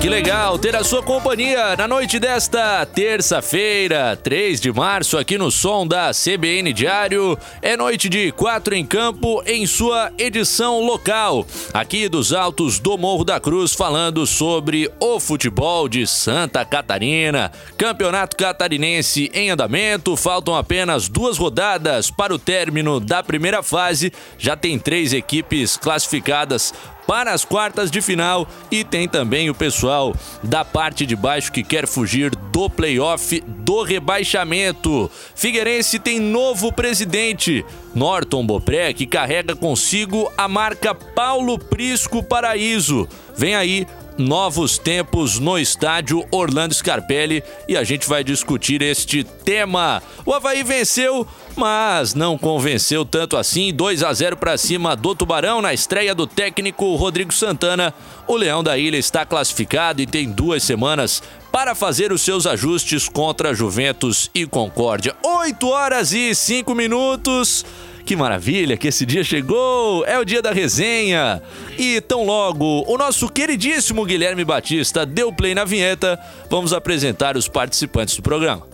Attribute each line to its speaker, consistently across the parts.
Speaker 1: Que legal ter a sua companhia na noite desta terça-feira, 3 de março, aqui no som da CBN Diário. É noite de quatro em campo em sua edição local, aqui dos altos do Morro da Cruz, falando sobre o futebol de Santa Catarina. Campeonato Catarinense em andamento, faltam apenas duas rodadas para o término da primeira fase. Já tem três equipes classificadas para as quartas de final e tem também o pessoal da parte de baixo que quer fugir do playoff do rebaixamento. Figueirense tem novo presidente, Norton Bopré, que carrega consigo a marca Paulo Prisco Paraíso. Vem aí novos tempos no estádio Orlando Scarpelli e a gente vai discutir este tema. O Havaí venceu, mas não convenceu tanto assim. 2 a 0 para cima do Tubarão na estreia do técnico Rodrigo Santana. O Leão da Ilha está classificado e tem duas semanas para fazer os seus ajustes contra Juventus e Concórdia. 8 horas e 5 minutos. Que maravilha que esse dia chegou! É o dia da resenha! E tão logo o nosso queridíssimo Guilherme Batista deu play na vinheta, vamos apresentar os participantes do programa.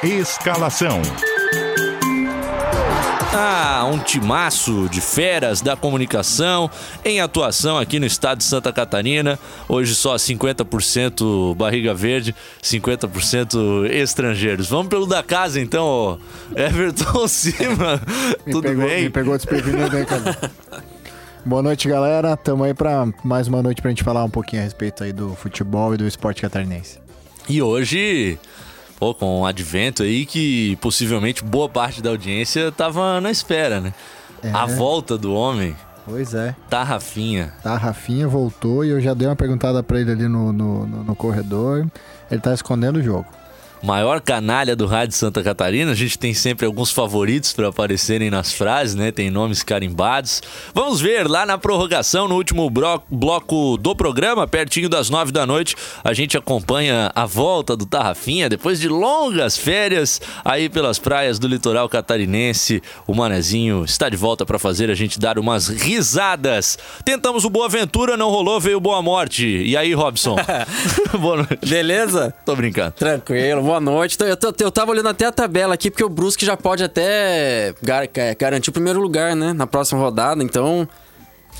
Speaker 2: Escalação.
Speaker 1: Ah, um timaço de feras da comunicação em atuação aqui no estado de Santa Catarina. Hoje só 50% barriga verde, 50% estrangeiros. Vamos pelo da casa então, Everton Cima. Tudo
Speaker 3: pegou,
Speaker 1: bem?
Speaker 3: Me pegou desprevenido aí, cara. Boa noite, galera. Tamo aí pra mais uma noite pra gente falar um pouquinho a respeito aí do futebol e do esporte catarinense.
Speaker 1: E hoje, pô, com o advento aí que possivelmente boa parte da audiência tava na espera, né?
Speaker 3: É.
Speaker 1: A volta do homem,
Speaker 3: Pois é.
Speaker 1: tá Rafinha.
Speaker 3: Tá, Rafinha voltou e eu já dei uma perguntada pra ele ali no, no, no- no corredor. Ele tá escondendo o jogo.
Speaker 1: Maior canalha do rádio Santa Catarina. A gente tem sempre alguns favoritos para aparecerem nas frases, né? Tem nomes carimbados. Vamos ver lá na prorrogação, no último bloco do programa, pertinho das nove da noite, a gente acompanha a volta do Tarrafinha depois de longas férias aí pelas praias do litoral catarinense. O Manezinho está de volta para fazer a gente dar umas risadas. Tentamos o Boa Aventura, não rolou, veio Boa Morte. E aí, Robson? Boa noite.
Speaker 4: Beleza?
Speaker 1: Tô brincando.
Speaker 4: Tranquilo, boa noite. Então, Eu, eu tava olhando até a tabela aqui, porque o Brusque já pode até gar- é, garantir o primeiro lugar, né? Na próxima rodada, então.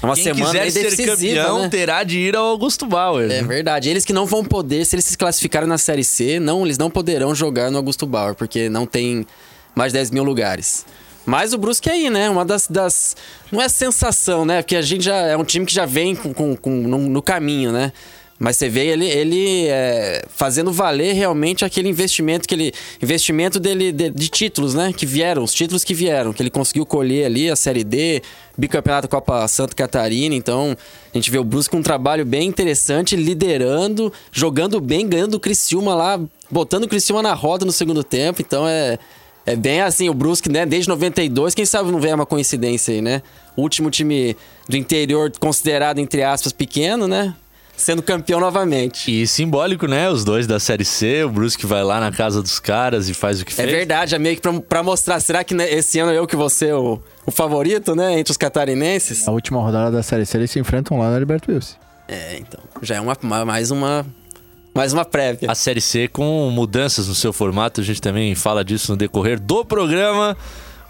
Speaker 4: É uma
Speaker 1: Quem
Speaker 4: semana
Speaker 1: quiser ser
Speaker 4: decisiva,
Speaker 1: campeão
Speaker 4: né?
Speaker 1: terá de ir ao Augusto Bauer.
Speaker 4: É verdade. Eles que não vão poder, se eles se classificarem na Série C, não, eles não poderão jogar no Augusto Bauer, porque não tem mais 10 mil lugares. Mas o Brusque aí, né? Uma das, das. Não é sensação, né? Porque a gente já é um time que já vem com, com, com- no, no caminho, né? Mas você vê ele, ele é, fazendo valer realmente aquele investimento que ele. Investimento dele de, de títulos, né? Que vieram, os títulos que vieram, que ele conseguiu colher ali, a Série D, bicampeonato Copa Santa Catarina. Então, a gente vê o Brusque com um trabalho bem interessante, liderando, jogando bem, ganhando o Criciúma lá, botando o Criciúma na roda no segundo tempo. Então é. É bem assim, o Brusque, né, desde 92, quem sabe não vem uma coincidência aí, né? O último time do interior considerado, entre aspas, pequeno, né? Sendo campeão novamente.
Speaker 1: E simbólico, né? Os dois da Série C, o Brusque vai lá na casa dos caras e faz o que
Speaker 4: É
Speaker 1: fez.
Speaker 4: verdade, é meio que pra, pra mostrar, será que né, esse ano eu que vou ser o, o favorito, né, entre os catarinenses?
Speaker 3: A última rodada da Série C eles se enfrentam lá na Alberto Wilson.
Speaker 4: É, então, já é uma, uma- mais uma mais uma prévia.
Speaker 1: A Série C com mudanças no seu formato, a gente também fala disso no decorrer do programa.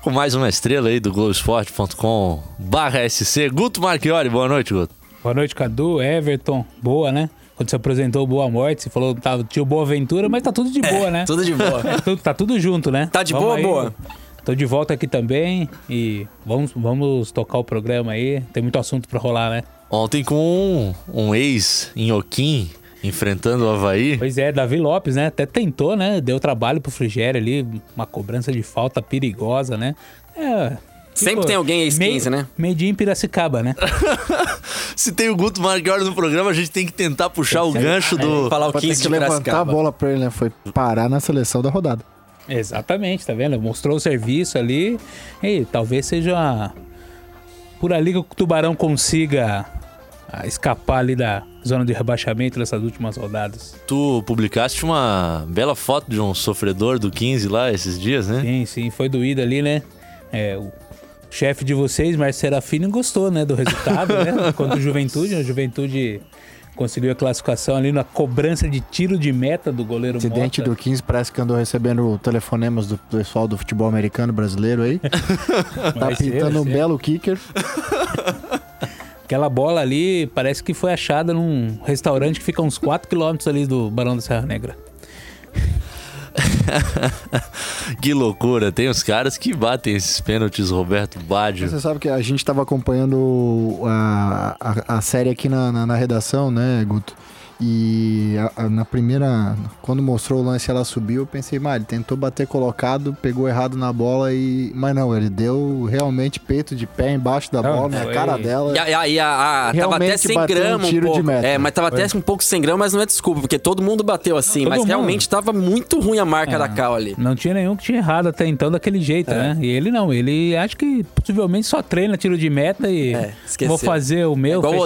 Speaker 1: Com mais uma estrela aí do Globoesporte.com barra SC. Guto Marchiori, boa noite, Guto.
Speaker 5: Boa noite, Cadu, Everton. Boa, né? Quando você apresentou Boa Morte, você falou que tava, tinha o Boa Aventura, mas tá tudo de boa, né?
Speaker 4: Tudo de boa.
Speaker 5: É, tudo- tá tudo junto, né?
Speaker 4: Tá de
Speaker 5: Vamos
Speaker 4: boa,
Speaker 5: aí.
Speaker 4: boa?
Speaker 5: Tô de volta aqui também e vamos, vamos tocar o programa aí. Tem muito assunto pra rolar, né?
Speaker 1: Ontem com um, um ex-Inhoquim enfrentando o Havaí.
Speaker 5: Pois é, Davi Lopes, né? Até tentou, né? Deu trabalho pro Frigério ali, uma cobrança de falta perigosa, né? É.
Speaker 4: Sempre tem alguém ex-15, né?
Speaker 5: Medinho em Piracicaba, né?
Speaker 1: Se tem o Guto Marchiori no programa, a gente tem que tentar puxar o gancho do...
Speaker 4: Falar o
Speaker 3: Vai ter
Speaker 4: 15
Speaker 3: que
Speaker 4: de
Speaker 3: levantar a
Speaker 4: Piracicaba.
Speaker 3: bola pra ele, né? Foi parar na seleção da rodada.
Speaker 5: Exatamente, tá vendo? Mostrou o serviço ali e talvez seja por ali que o Tubarão consiga ah, escapar ali da zona de rebaixamento nessas últimas rodadas.
Speaker 1: Tu publicaste uma bela foto de um sofredor do 15 lá esses dias, né?
Speaker 5: Sim, sim, foi doído ali, né? É, o chefe de vocês, Marcelo Serafini, gostou, né, do resultado, né? Quanto o Juventude, a Juventude conseguiu a classificação ali na cobrança de tiro de meta do goleiro
Speaker 3: O incidente
Speaker 5: Mota.
Speaker 3: do 15 parece que andou recebendo telefonemas do pessoal do futebol americano brasileiro aí. tá pintando um belo kicker.
Speaker 5: Aquela bola ali parece que foi achada num restaurante que fica a uns 4 quilômetros ali do Barão da Serra Negra.
Speaker 1: que loucura, tem os caras que batem esses pênaltis, Roberto Baggio.
Speaker 3: Você sabe que a gente tava acompanhando a, a, a série aqui na, na, na redação, né, Guto? E a- a- na primeira, quando mostrou o lance, ela subiu. Eu pensei, mas ele tentou bater colocado, pegou errado na bola e. Mas não, ele deu realmente peito de pé embaixo da
Speaker 5: Não,
Speaker 3: bola, na
Speaker 5: foi-
Speaker 3: cara dela.
Speaker 4: E, a, e a- a- a- tava até sem
Speaker 3: um
Speaker 4: grama um
Speaker 3: tiro de
Speaker 4: pouco.
Speaker 3: meta.
Speaker 4: É, mas tava até um pouco sem grama, mas não é desculpa, porque todo mundo bateu assim.
Speaker 5: Todo
Speaker 4: mas
Speaker 5: mundo.
Speaker 4: realmente tava muito ruim a marca
Speaker 5: É.
Speaker 4: da Cal ali.
Speaker 5: Não tinha nenhum que tinha errado até então daquele jeito, né? E ele não, ele acho que possivelmente só treina tiro de meta e
Speaker 4: É, esqueceu.
Speaker 5: vou fazer o meu.
Speaker 4: Igual o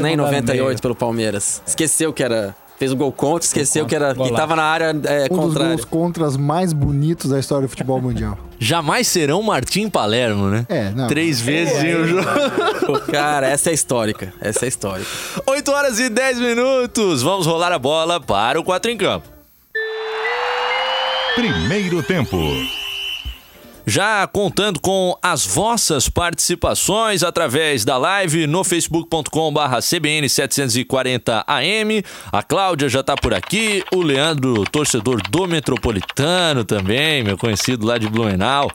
Speaker 4: né, em
Speaker 5: mandar no
Speaker 4: 98
Speaker 5: meio.
Speaker 4: pelo Palmeiras. Esqueceu que era. Fez o gol contra, esqueceu que era. Que tava na área é,
Speaker 3: um dos
Speaker 4: contrária.
Speaker 3: gols contras mais bonitos da história do futebol mundial.
Speaker 1: Jamais serão Martim Palermo, né?
Speaker 3: É, não.
Speaker 1: Três vezes em um jogo.
Speaker 4: Cara, essa é histórica. Essa é histórica.
Speaker 1: 8 horas e 10 minutos. Vamos rolar a bola para o 4 em campo.
Speaker 2: Primeiro tempo.
Speaker 1: Já contando com as vossas participações através da live no facebook.com/barra CBN 740AM. A Cláudia já tá por aqui, o Leandro, torcedor do Metropolitano também, meu conhecido lá de Blumenau.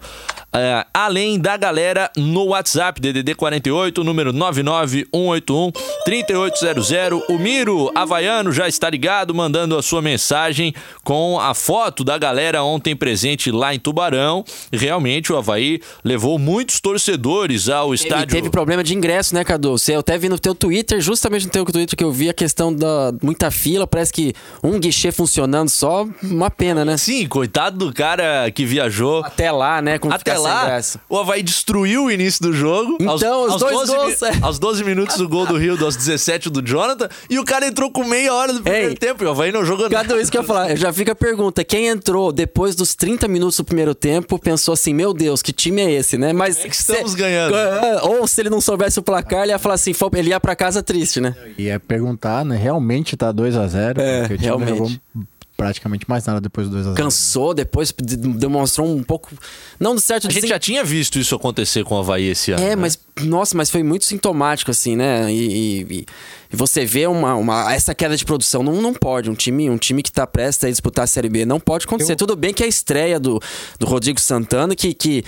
Speaker 1: É, além da galera no WhatsApp, DDD 48, número 99181 3800. O Miro Havaiano já está ligado, mandando a sua mensagem com a foto da galera ontem presente lá em Tubarão. Realmente o Havaí levou muitos torcedores ao
Speaker 4: E
Speaker 1: estádio.
Speaker 4: teve problema de ingresso, né, Cadu? Você, eu até vi no teu Twitter, justamente no teu Twitter que eu vi a questão da muita fila, parece que um guichê funcionando só, uma pena, né?
Speaker 1: Sim, coitado do cara que viajou.
Speaker 4: Até lá, né, com
Speaker 1: Até lá, o Havaí destruiu o início do jogo.
Speaker 4: Então, os dois
Speaker 1: 12,
Speaker 4: gols, é.
Speaker 1: Aos 12 minutos do gol do Rio, aos 17 do Jonathan. E o cara entrou com meia hora do primeiro
Speaker 4: Ei.
Speaker 1: tempo. E o Havaí não jogou nada.
Speaker 4: Cadu, isso que eu ia falar, já fica a pergunta, quem entrou depois dos 30 minutos do primeiro tempo pensou assim, meu Deus, que time é esse, né? Mas
Speaker 1: que estamos ganhando.
Speaker 4: É, Ou se ele não soubesse o placar, ele ia falar assim, "Fô, ele ia pra casa triste, né?
Speaker 3: E é perguntar, né? Realmente tá 2x0.
Speaker 4: É,
Speaker 3: porque o time não
Speaker 4: realmente.
Speaker 3: jogou praticamente mais nada depois do 2x0.
Speaker 4: Cansou, depois de- demonstrou um pouco. Não do certo
Speaker 1: A gente já tinha visto isso acontecer com o Havaí esse ano.
Speaker 4: É,
Speaker 1: né?
Speaker 4: mas, nossa, mas foi muito sintomático, assim, né? E, e- e você vê uma, uma- essa queda de produção. Não, não pode. Um time, um time que tá prestes a disputar a Série B não pode acontecer. Tudo bem que é a estreia do, do Rodrigo Santana, que. que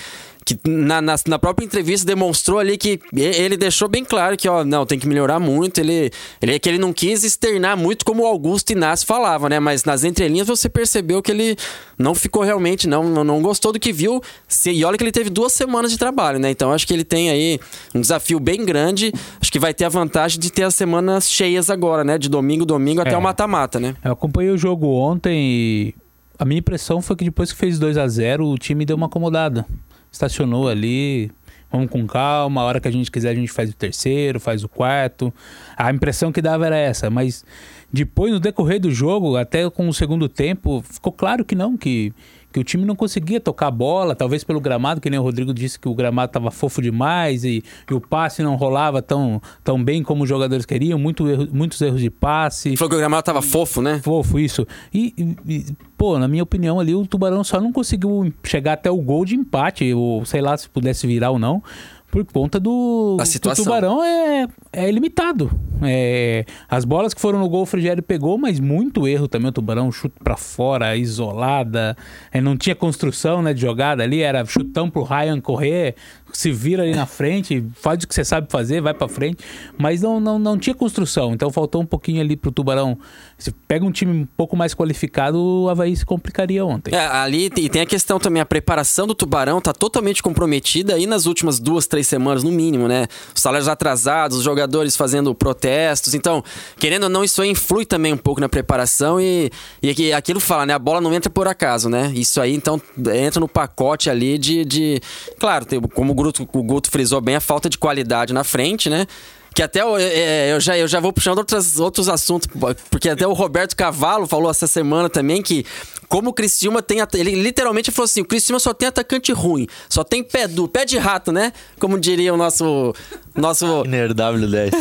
Speaker 4: que na, na, na própria entrevista demonstrou ali que ele deixou bem claro que, ó, não, tem que melhorar muito. Ele, ele que ele não quis externar muito como o Augusto Inácio falava, né? Mas nas entrelinhas você percebeu que ele não ficou realmente, não, não, gostou do que viu. E olha que ele teve duas semanas de trabalho, né? Então acho que ele tem aí um desafio bem grande. Acho que vai ter a vantagem de ter as semanas cheias agora, né? De domingo, domingo até
Speaker 5: É.
Speaker 4: o mata-mata, né?
Speaker 5: Eu acompanhei o jogo ontem e a minha impressão foi que depois que fez 2 a 0 o time deu uma acomodada. Estacionou ali, vamos com calma, a hora que a gente quiser a gente faz o terceiro, faz o quarto. A impressão que dava era essa, mas depois no decorrer do jogo, até com o segundo tempo, ficou claro que não, que que o time não conseguia tocar a bola, talvez pelo gramado, que nem o Rodrigo disse que o gramado estava fofo demais e, e o passe não rolava tão, tão bem como os jogadores queriam, muito erro- muitos erros de passe.
Speaker 4: Falou que o gramado tava fofo, né?
Speaker 5: Fofo, isso. E- e, pô, na minha opinião ali, o Tubarão só não conseguiu chegar até o gol de empate, ou sei lá se pudesse virar ou não, por conta do. Que
Speaker 4: situação.
Speaker 5: O Tubarão é, é ilimitado. É, as bolas que foram no gol, o Frigério pegou, mas muito erro também. O Tubarão, chute pra fora, isolada. É, não tinha construção né, de jogada ali, era chutão pro Ryan correr, se vira ali na frente, faz o que você sabe fazer, vai pra frente. Mas não, não, não tinha construção, então faltou um pouquinho ali pro Tubarão. Se pega um time um pouco mais qualificado, o Havaí se complicaria ontem.
Speaker 4: É, ali tem, tem a questão também, a preparação do Tubarão tá totalmente comprometida aí nas últimas duas, três semanas, no mínimo, né? Os salários atrasados, os jogadores fazendo protestos. Então, querendo ou não, isso aí influi também um pouco na preparação e, e aqui- aquilo fala, né? A bola não entra por acaso, né? Isso aí, então, entra no pacote ali de. de... Claro, tem- como Guto, o Guto frisou bem, a falta de qualidade na frente, né? Que até eu, é, eu, já, eu já vou puxando outras, outros assuntos, porque até o Roberto Cavalo falou essa semana também que como o Criciúma tem. Ele literalmente falou assim: o Criciúma só tem atacante ruim, só tem pé duro, pé de rato, né? Como diria o nosso. nosso
Speaker 1: Ner W10.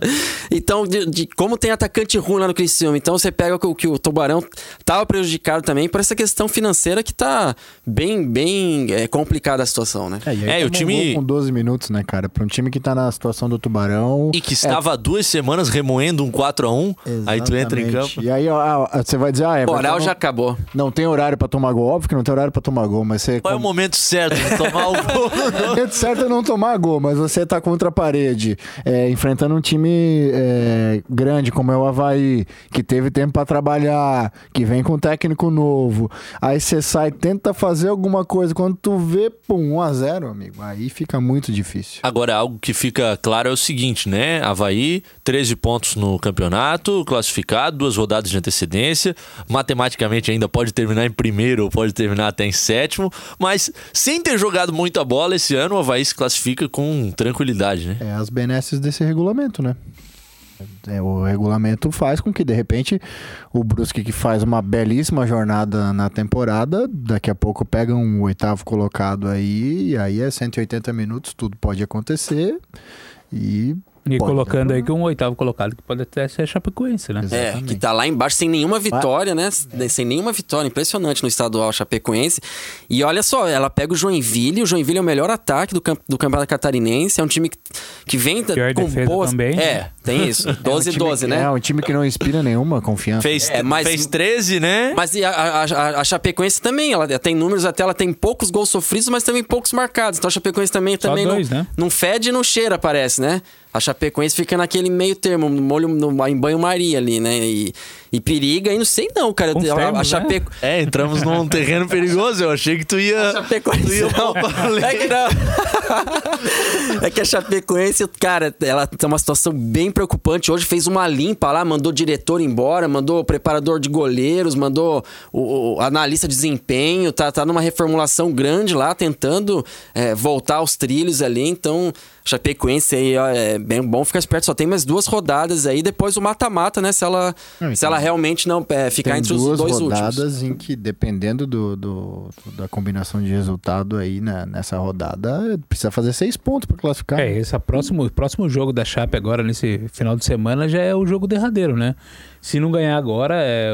Speaker 4: então, de, de, como tem atacante ruim lá no Criciúma, então você pega o que o Tubarão tava prejudicado também por essa questão financeira que tá bem, bem é, complicada a situação, né?
Speaker 3: É, e aí
Speaker 1: É, o time-
Speaker 3: com 12 minutos, né, cara? Pra um time que tá na situação do Tubarão.
Speaker 1: E que estava há duas semanas remoendo um 4x1. Aí tu entra em campo.
Speaker 3: E aí, ó, ó, você vai dizer, ah, é.
Speaker 4: O Oral já acabou.
Speaker 3: Não tem horário pra tomar gol. Óbvio que não tem horário pra tomar gol, mas você.
Speaker 1: Qual é o momento certo de tomar o gol?
Speaker 3: O momento certo é não tomar gol, mas você tá contra a parede, é, enfrentando um time é, grande como é o Havaí, que teve tempo pra trabalhar, que vem com um técnico novo. Aí você sai, tenta fazer alguma coisa. Quando tu vê, pum, 1x0, amigo. Aí fica muito difícil.
Speaker 1: Agora, algo que fica claro é o seguinte, né? Havaí, 13 pontos no campeonato, classificado, duas rodadas de antecedência. Matematicamente ainda pode terminar em primeiro ou pode terminar até em sétimo. Mas sem ter jogado muita bola esse ano, o Havaí se classifica com tranquilidade, né?
Speaker 3: É as benesses desse regulamento, né? É, o regulamento faz com que, de repente, o Brusque, que faz uma belíssima jornada na temporada, daqui a pouco pega um oitavo colocado aí, e aí é 180 minutos, tudo pode acontecer. E.
Speaker 5: E
Speaker 3: pode
Speaker 5: colocando
Speaker 3: dar
Speaker 5: aí que um oitavo colocado que pode até ser a Chapecoense, né?
Speaker 3: Exato.
Speaker 4: É,
Speaker 3: Exatamente.
Speaker 4: que tá lá embaixo sem nenhuma vitória, né? Sem nenhuma vitória. Impressionante no estadual Chapecoense. E olha só, ela pega o Joinville. O Joinville é o melhor ataque do, camp do Campeonato Catarinense. É um time que, que vem da-
Speaker 5: Pior
Speaker 4: com boas.
Speaker 5: também.
Speaker 4: É, tem isso. 12
Speaker 3: É um time
Speaker 4: 12,
Speaker 3: que-
Speaker 4: né?
Speaker 3: É um time que não inspira nenhuma confiança.
Speaker 1: Fez,
Speaker 4: É, mas-
Speaker 1: fez 13, né?
Speaker 4: Mas e a, a, a- a Chapecoense também, ela tem números até, ela tem poucos gols sofridos, mas também poucos marcados. Então a Chapecoense também,
Speaker 5: Só
Speaker 4: também
Speaker 5: dois,
Speaker 4: não,
Speaker 5: né?
Speaker 4: não fede e não cheira, parece, né? A Chapecoense fica naquele meio termo, no molho, no, em banho-maria ali, né? E, e periga, e não sei não, cara. A, a
Speaker 5: termos, né?
Speaker 4: Chapeco...
Speaker 1: É, entramos num terreno perigoso. Eu achei que tu ia.
Speaker 4: Chapecoense.
Speaker 1: Tu ia
Speaker 4: não.
Speaker 1: o
Speaker 4: É que não. é que a Chapecoense, cara, ela tem uma situação bem preocupante. Hoje fez uma limpa lá, mandou diretor embora, mandou preparador de goleiros, mandou o, o analista de desempenho, tá, tá numa reformulação grande lá, tentando é, voltar aos trilhos ali. Então, Chapecoense aí, ó, é bem bom ficar esperto. Só tem mais duas rodadas aí, depois o mata-mata, né? Se ela,
Speaker 3: Não,
Speaker 4: se ela realmente não é, ficar
Speaker 3: Tem
Speaker 4: entre os
Speaker 3: duas
Speaker 4: dois
Speaker 3: rodadas
Speaker 4: últimos.
Speaker 3: em que, dependendo do, do- da combinação de resultado aí né, nessa rodada, precisa fazer seis pontos pra classificar.
Speaker 5: É, esse é o próximo, o próximo jogo da Chape agora, nesse final de semana, já é o jogo derradeiro, né? Se não ganhar agora, é,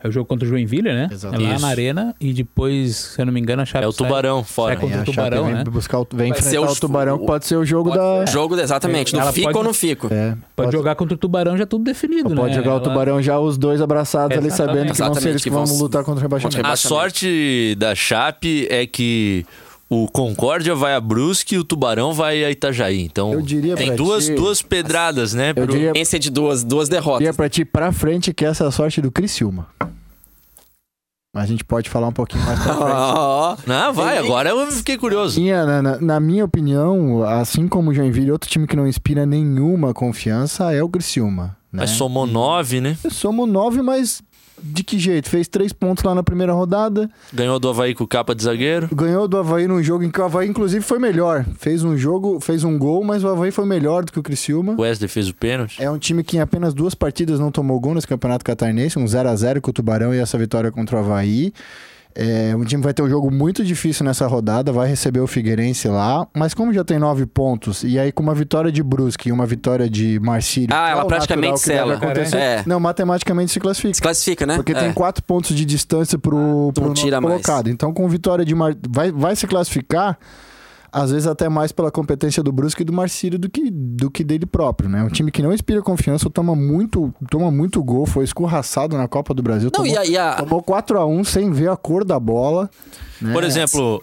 Speaker 5: é o jogo contra o Joinville, né?
Speaker 3: Exato.
Speaker 5: É lá
Speaker 1: Isso.
Speaker 5: na Arena. E depois, se eu não me engano, a Chape
Speaker 1: É o
Speaker 5: sai-
Speaker 1: Tubarão fora.
Speaker 5: sai contra o
Speaker 3: Chape
Speaker 5: Tubarão,
Speaker 3: vem
Speaker 5: né?
Speaker 3: buscar o, vem enfrentar
Speaker 4: o-
Speaker 3: o Tubarão,
Speaker 4: o-
Speaker 3: que pode ser o jogo da.
Speaker 4: Jogo, exatamente. No fico
Speaker 5: pode-
Speaker 4: ou não fico?
Speaker 3: É,
Speaker 5: Pode jogar contra o Tubarão já tudo definido, né?
Speaker 3: Pode jogar o
Speaker 5: Ela-
Speaker 3: Tubarão já os dois abraçados ali,
Speaker 5: Exatamente.
Speaker 3: sabendo que vão ser
Speaker 4: Exatamente,
Speaker 3: eles que
Speaker 4: que
Speaker 3: vão lutar contra o rebaixamento.
Speaker 1: A sorte da Chape é que o Concórdia vai a Brusque e o Tubarão vai a Itajaí. Então
Speaker 3: Eu diria
Speaker 1: tem
Speaker 3: pra
Speaker 1: duas,
Speaker 3: ti-
Speaker 1: duas pedradas, né?
Speaker 3: Eu
Speaker 1: pro-
Speaker 3: diria,
Speaker 4: Esse é de duas, duas derrotas.
Speaker 3: diria pra ti pra frente que essa é a sorte do Criciúma. Mas a gente pode falar um pouquinho mais pra frente.
Speaker 1: Não, vai, agora eu fiquei curioso.
Speaker 3: Minha- na, na- na minha opinião, assim como o Joinville, outro time que não inspira nenhuma confiança é o Criciúma. Né?
Speaker 1: Mas somou nove, né?
Speaker 3: Somos nove, mas de que jeito? Fez três pontos lá na primeira rodada,
Speaker 1: Ganhou do Havaí com capa de zagueiro.
Speaker 3: ganhou do Havaí num jogo em que o Havaí, inclusive, foi melhor. Fez um jogo, fez um gol, mas o Havaí foi melhor do que o Criciúma.
Speaker 1: O Wesley fez o pênalti.
Speaker 3: É um time que em apenas duas partidas não tomou gol nesse campeonato catarinense, um 0 a 0 com o Tubarão e essa vitória contra o Havaí. É, um time vai ter um jogo muito difícil nessa rodada, vai receber o Figueirense lá, mas como já tem nove pontos, e aí com uma vitória de Brusque e uma vitória de Marcílio...
Speaker 4: Ah,
Speaker 3: é
Speaker 4: ela
Speaker 3: o
Speaker 4: praticamente sela.
Speaker 3: acontecer,
Speaker 4: É.
Speaker 3: Não, matematicamente se classifica.
Speaker 4: se classifica, né?
Speaker 3: Porque
Speaker 4: É.
Speaker 3: tem quatro pontos de distância pro, pro
Speaker 4: Não
Speaker 3: nono
Speaker 4: tira
Speaker 3: colocado. Então, com vitória de Mar... vai, vai se classificar, às vezes até mais pela competência do Brusque e do Marcílio do que, do que dele próprio, né? Um time que não inspira confiança, toma muito, toma muito gol, foi escorraçado na Copa do Brasil.
Speaker 4: Não,
Speaker 3: tomou,
Speaker 4: e a, e a-
Speaker 3: tomou 4x1 sem ver a cor da bola. né?
Speaker 1: Por exemplo,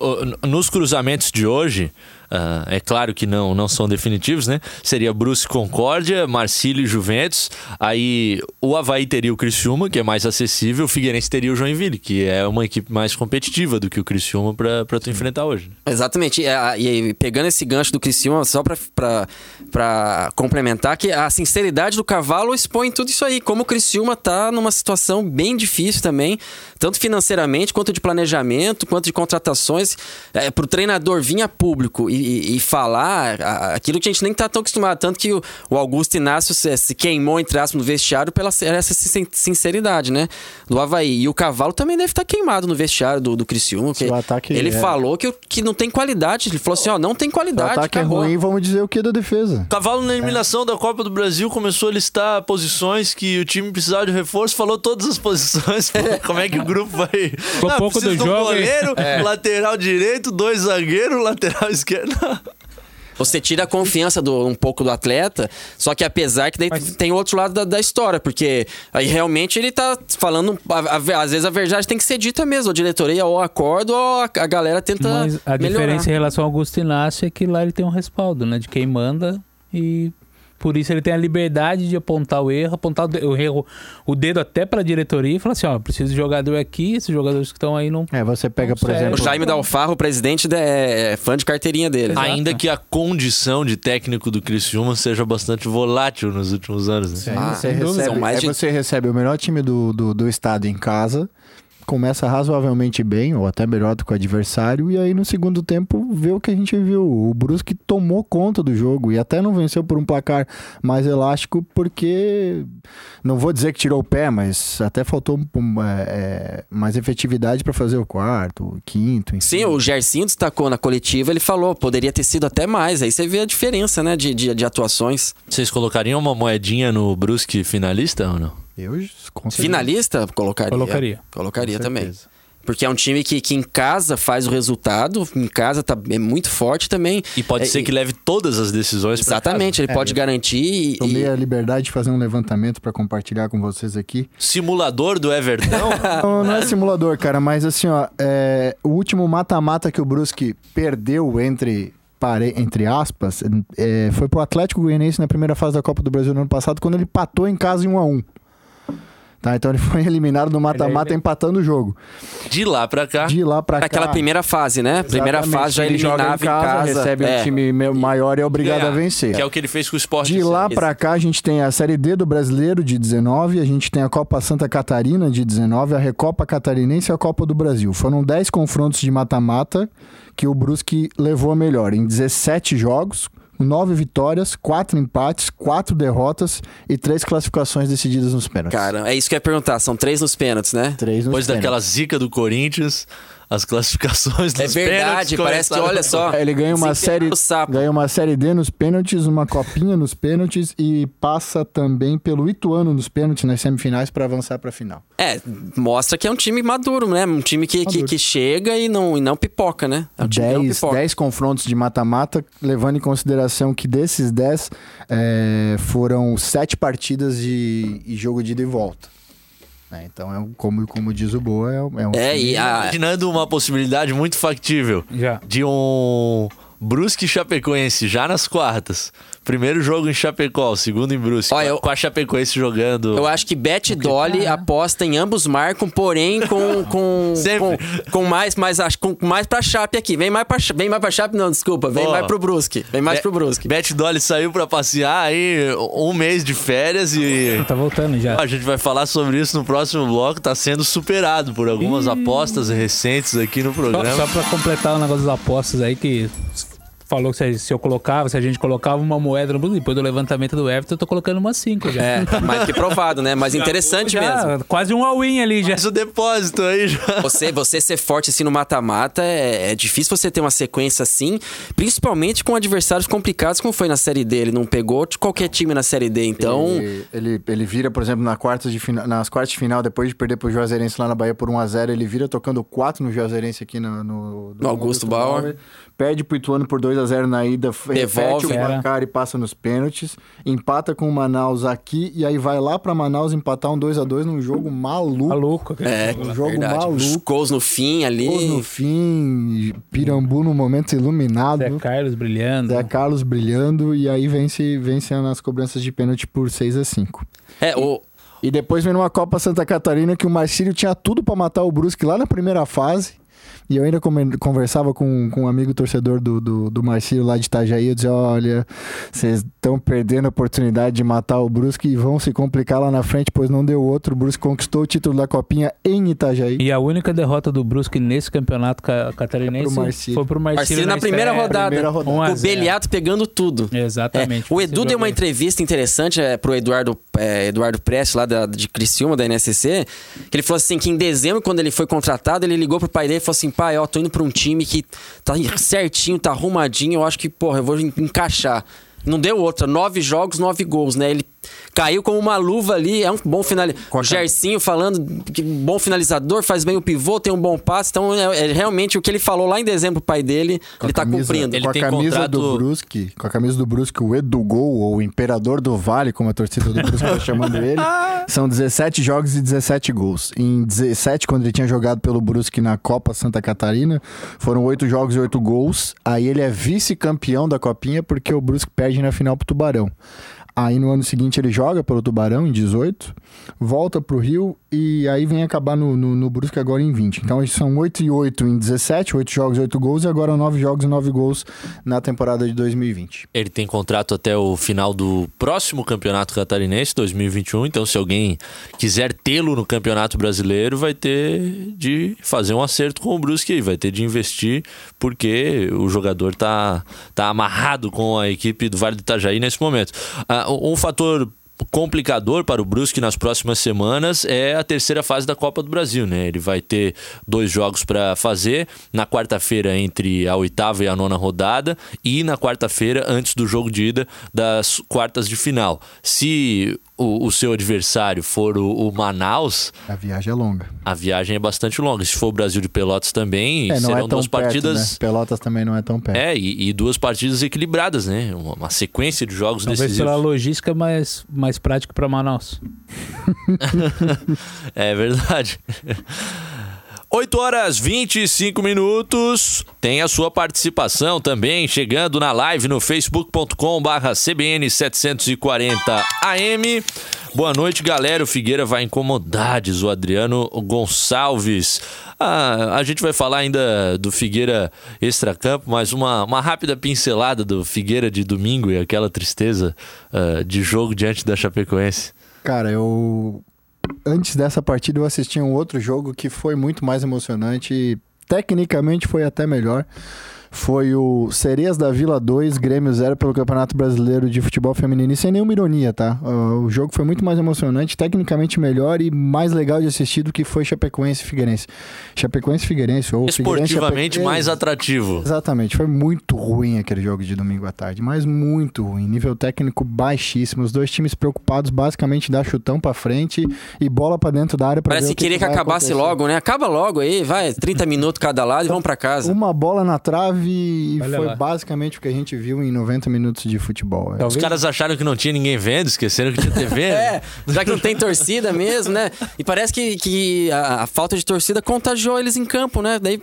Speaker 1: nos cruzamentos de hoje, ah, é claro que não, não são definitivos, né? Seria Brusque Concórdia, Marcílio e Juventus. Aí o Havaí teria o Criciúma, que é mais acessível. O Figueirense teria o Joinville, que é uma equipe mais competitiva do que o Criciúma pra tu enfrentar hoje.
Speaker 4: Exatamente. E, a- e pegando esse gancho do Criciúma, só pra complementar, que a sinceridade do cavalo expõe tudo isso aí. Como o Criciúma tá numa situação bem difícil também, tanto financeiramente, quanto de planejamento, quanto de contratações. É, pro treinador vir a público e, e falar aquilo que a gente nem tá tão acostumado. Tanto que o, o Augusto Inácio se, se queimou, entre aspas, no vestiário pela essa sin- sinceridade, né? Do Havaí. E o Cavalo também deve estar queimado no vestiário do, do Criciúma. porque
Speaker 3: ataque
Speaker 4: ele
Speaker 3: é-
Speaker 4: falou que, que não tem qualidade. Ele falou assim, ó, não tem
Speaker 3: Se o
Speaker 4: qualidade.
Speaker 3: ataque é
Speaker 4: acabou.
Speaker 3: ruim, vamos dizer o que da defesa.
Speaker 1: Cavalo na eliminação da Copa do Brasil começou a listar posições que o time precisava de reforço, falou todas as posições. Pô, Como é que o grupo vai.
Speaker 5: Ficou
Speaker 1: Não,
Speaker 5: pouco do
Speaker 1: um
Speaker 5: jogo,
Speaker 1: goleiro, lateral direito, dois zagueiros, lateral esquerdo.
Speaker 4: Você tira a confiança do, um pouco do atleta, só que apesar que daí tem outro lado da, da história, porque aí realmente ele tá falando. a- a- às vezes a verdade tem que ser dita mesmo. A diretoria ou acorda ou a, a galera tenta.
Speaker 5: Mas a
Speaker 4: melhorar.
Speaker 5: diferença em relação ao Augusto Inácio é que lá ele tem um respaldo, né? De quem manda e por isso ele tem a liberdade de apontar o erro, apontar o erro, o dedo até para a diretoria e falar assim, ó, preciso de jogador aqui, esses jogadores que estão aí não...
Speaker 3: É, você pega, por
Speaker 5: Sério?
Speaker 4: O
Speaker 3: exemplo.
Speaker 4: Jaime Dalfarro, o presidente, é é fã de carteirinha dele.
Speaker 1: Ainda que a condição de técnico do Criciúma seja bastante volátil nos últimos anos. Né?
Speaker 3: Aí
Speaker 4: Ah,
Speaker 3: você, recebe,
Speaker 4: mais
Speaker 3: aí
Speaker 4: de-
Speaker 3: você recebe o melhor time do, do, do estado em casa, começa razoavelmente bem, ou até melhor do que o adversário, e aí no segundo tempo vê o que a gente viu. O Brusque tomou conta do jogo e até não venceu por um placar mais elástico, porque não vou dizer que tirou o pé, mas até faltou é, é, mais efetividade para fazer o quarto, o quinto. enfim.
Speaker 4: Sim, o Gersinho destacou na coletiva, ele falou, poderia ter sido até mais. Aí você vê a diferença, né, de, de, de atuações.
Speaker 1: Vocês colocariam uma moedinha no Brusque finalista ou não?
Speaker 3: Eu.
Speaker 4: Finalista, colocaria.
Speaker 5: Colocaria.
Speaker 4: Colocaria também. Porque é um time que, que em casa faz o resultado, em casa tá, é muito forte também.
Speaker 1: E pode
Speaker 4: É,
Speaker 1: ser que leve todas as decisões
Speaker 4: Exatamente, ele
Speaker 3: É,
Speaker 4: pode garantir e,
Speaker 3: Tomei a liberdade de fazer um levantamento para compartilhar com vocês aqui.
Speaker 1: Simulador do Everton.
Speaker 3: Não, não é simulador, cara, mas assim, ó, é, o último mata-mata que o Brusque perdeu entre, pare, entre aspas, é, foi pro Atlético Goianiense na primeira fase da Copa do Brasil no ano passado, quando ele patou em casa em 1 a 1 Tá, então ele foi eliminado no mata-mata
Speaker 5: Ele-
Speaker 3: empatando o jogo.
Speaker 1: De lá pra cá.
Speaker 3: De lá pra cá.
Speaker 4: Aquela primeira fase, né? Primeira
Speaker 3: Exatamente,
Speaker 4: fase já
Speaker 3: ele joga
Speaker 4: eliminava em casa.
Speaker 3: recebe
Speaker 4: é.
Speaker 3: um time me- maior e é obrigado
Speaker 1: ganhar,
Speaker 3: a vencer.
Speaker 1: Que é o que ele fez com o Sport.
Speaker 3: De lá pra cá, a gente tem a Série D do Brasileiro de 19, a gente tem a Copa Santa Catarina de 19, a Recopa Catarinense e a Copa do Brasil. Foram 10 confrontos de mata-mata que o Brusque levou a melhor em 17 jogos, 9 vitórias, 4 empates, 4 derrotas e 3 classificações decididas nos pênaltis.
Speaker 4: Cara, é isso que eu ia perguntar. São três nos pênaltis, né?
Speaker 3: 3 nos
Speaker 1: Depois
Speaker 3: pênaltis.
Speaker 1: daquela zica do Corinthians, as classificações dos
Speaker 4: É verdade,
Speaker 1: pênaltis
Speaker 4: parece que, olha só.
Speaker 3: Ele ganha uma série, ganha uma série D nos pênaltis, uma copinha nos pênaltis e passa também pelo Ituano nos pênaltis nas semifinais para avançar para a final.
Speaker 4: É, mostra que é um time maduro, né? Um time que, que, que chega e não, e não pipoca, né? É um time que não
Speaker 3: 10,
Speaker 4: pipoca.
Speaker 3: 10 confrontos de mata-mata, levando em consideração que desses 10 é, foram 7 partidas de, de jogo de ida e volta. É, então, é um- como, como diz o Boa, é, um- é um.
Speaker 4: É, e a,
Speaker 1: Imaginando uma possibilidade muito factível
Speaker 5: Já.
Speaker 1: de um Brusque e Chapecoense já nas quartas. Primeiro jogo em Chapecó, segundo em Brusque.
Speaker 4: Ó,
Speaker 1: com a-
Speaker 4: eu-
Speaker 1: Com a Chapecoense jogando.
Speaker 4: Eu acho que Bet Dolly aposta em ambos marcam, porém com com,
Speaker 1: Sempre.
Speaker 4: com, com mais mais acho com mais para Chape aqui. Vem mais para vem mais para Chape, não, desculpa, vem
Speaker 1: Ó.
Speaker 4: mais pro Brusque. Vem mais
Speaker 1: Be-
Speaker 4: pro Brusque.
Speaker 1: Bet Dolly saiu pra passear aí um mês de férias e.
Speaker 5: Tá voltando já.
Speaker 1: A gente vai falar sobre isso no próximo bloco. Tá sendo superado por algumas apostas recentes aqui no
Speaker 5: Só,
Speaker 1: programa.
Speaker 5: só pra completar o negócio das apostas aí, que falou que se, se eu colocava, se a gente colocava uma moeda no Brusque, depois do levantamento do Everton, eu tô colocando uma 5 já.
Speaker 4: É, mais que provado, né? Mas interessante
Speaker 5: Já,
Speaker 4: mesmo.
Speaker 5: Quase um all-in ali já.
Speaker 1: Faz o depósito aí já.
Speaker 4: Você, você ser forte assim no mata-mata é, é difícil você ter uma sequência assim, principalmente com adversários complicados como foi na Série D. Ele não pegou de qualquer time na Série D, então.
Speaker 3: Ele, ele, ele vira, por exemplo, na quartas de fina- nas quartas de final, depois de perder pro Juazeirense lá na Bahia por 1x0, ele vira tocando 4 no Juazeirense aqui no, no,
Speaker 4: No Augusto Bauer.
Speaker 3: Perde pro Ituano por 2x0 na ida,
Speaker 4: Devolve.
Speaker 3: repete o placar e passa nos pênaltis. Empata com o Manaus aqui e aí vai lá pra Manaus empatar um 2x2 num jogo maluco.
Speaker 5: Maluco. aquele
Speaker 4: É,
Speaker 5: jogo lá.
Speaker 3: jogo
Speaker 4: verdade. Os
Speaker 3: maluco.
Speaker 4: gols no fim ali.
Speaker 3: Gols no fim, Pirambu no momento iluminado.
Speaker 5: Zé Carlos brilhando.
Speaker 3: Zé Carlos brilhando e aí vence, vence nas cobranças de pênalti por 6 a 5
Speaker 4: É, o,
Speaker 3: E depois vem numa Copa Santa Catarina que o Marcílio tinha tudo pra matar o Brusque lá na primeira fase. E eu ainda conversava com, com um amigo torcedor do, do, do Marcílio lá de Itajaí. Eu dizia: olha, vocês estão perdendo a oportunidade de matar o Brusque e vão se complicar lá na frente, pois não deu outro. O Brusque conquistou o título da Copinha em Itajaí.
Speaker 5: E a única derrota do Brusque nesse campeonato ca- catarinense
Speaker 3: É pro Marcílio.
Speaker 5: foi pro Marcílio,
Speaker 4: Marcílio na primeira rodada.
Speaker 3: Primeira rodada.
Speaker 5: Um a
Speaker 4: O. Beliato pegando tudo.
Speaker 5: Exatamente.
Speaker 4: É, o Edu deu uma entrevista interessante é, pro Eduardo, é, Eduardo Prestes, lá da, de Criciúma, da NSC, que ele falou assim, que em dezembro, quando ele foi contratado, ele ligou pro pai dele e falou assim, pai, ó, tô indo pra um time que tá certinho, tá arrumadinho, eu acho que, porra, eu vou en- encaixar. Não deu outra, nove jogos, nove gols, né? Ele caiu como uma luva ali, é um bom finalizador. O Gersinho falando que bom finalizador, faz bem o pivô, tem um bom passe, então é, é realmente o que ele falou lá em dezembro pro pai dele,
Speaker 3: Com a
Speaker 4: ele tá
Speaker 3: camisa-
Speaker 4: cumprindo.
Speaker 1: Ele
Speaker 3: com a
Speaker 1: tem
Speaker 3: camisa
Speaker 1: contrato-
Speaker 3: do Brusque, com a camisa do Brusque, o Edu Gol, ou o Imperador do Vale, como a torcida do Brusque tá chamando ele, são 17 jogos e 17 gols. Em 17, quando ele tinha jogado pelo Brusque na Copa Santa Catarina, foram 8 jogos e 8 gols. Aí ele é vice-campeão da Copinha porque o Brusque perde na final pro Tubarão. Aí no ano seguinte ele joga pelo Tubarão, em 18, volta pro Rio e aí vem acabar no, no, no Brusque agora em 20. Então são 8 e 8 em 17, 8 jogos e 8 gols, e agora 9 jogos e 9 gols na temporada de 2020.
Speaker 1: Ele tem contrato até o final do próximo Campeonato Catarinense, 2021. Então, se alguém quiser tê-lo no Campeonato Brasileiro, vai ter de fazer um acerto com o Brusque aí, vai ter de investir, porque o jogador tá, tá amarrado com a equipe do Vale do Itajaí nesse momento. Ah, um fator complicador para o Brusque nas próximas semanas é a terceira fase da Copa do Brasil, né? Ele vai ter dois jogos para fazer na quarta-feira entre a oitava e a nona rodada e na quarta-feira antes do jogo de ida das quartas de final. Se o, o seu adversário for o, o Manaus,
Speaker 3: A viagem é longa.
Speaker 1: a viagem é bastante longa. Se for o Brasil de Pelotas também,
Speaker 3: É, não
Speaker 1: serão
Speaker 3: é tão
Speaker 1: duas
Speaker 3: perto,
Speaker 1: partidas.
Speaker 3: né? Pelotas também não é tão perto.
Speaker 1: É, e, e duas partidas equilibradas, né? Uma, uma sequência de jogos
Speaker 5: Talvez
Speaker 1: decisivos.
Speaker 5: pela logística mais, mais prática para Manaus.
Speaker 1: É verdade. 8 horas 25 minutos. Tem a sua participação também chegando na live no facebook.com/barra CBN 740 AM. Boa noite, galera. O Figueira vai incomodar, diz o Adriano Gonçalves. Ah, a gente vai falar ainda do Figueira extracampo, mas uma, uma rápida pincelada do Figueira de domingo e aquela tristeza ah, de jogo diante da Chapecoense.
Speaker 3: Cara, eu. Antes dessa partida, eu assisti um outro jogo que foi muito mais emocionante. e Tecnicamente foi até melhor. Foi o Sereias da Vila 2, Grêmio 0 pelo Campeonato Brasileiro de Futebol Feminino. E sem nenhuma ironia, tá? Uh, O jogo foi muito mais emocionante, tecnicamente melhor e mais legal de assistir do que foi Chapecoense e Figueirense. Chapecoense e Figueirense, ou Figueirense
Speaker 1: Esportivamente
Speaker 3: Chape-
Speaker 1: mais atrativo.
Speaker 3: Exatamente, foi muito ruim aquele jogo de domingo à tarde, mas muito ruim, nível técnico baixíssimo, os dois times preocupados basicamente dar chutão pra frente e bola pra dentro da área pra
Speaker 4: Parece
Speaker 3: ver
Speaker 4: que
Speaker 3: o
Speaker 4: queria que
Speaker 3: vai
Speaker 4: acabasse
Speaker 3: acontecer.
Speaker 4: logo, né? Acaba logo aí, vai, 30 minutos cada lado e vamos pra casa.
Speaker 3: Uma bola na trave e
Speaker 5: Olha
Speaker 3: foi
Speaker 5: lá.
Speaker 3: basicamente o que a gente viu em 90 minutos de futebol. É.
Speaker 1: Os caras acharam que não tinha ninguém vendo, esqueceram que tinha TV.
Speaker 4: É, já que não tem torcida mesmo, né? E parece que, que a, a falta de torcida contagiou eles em campo, né? Daí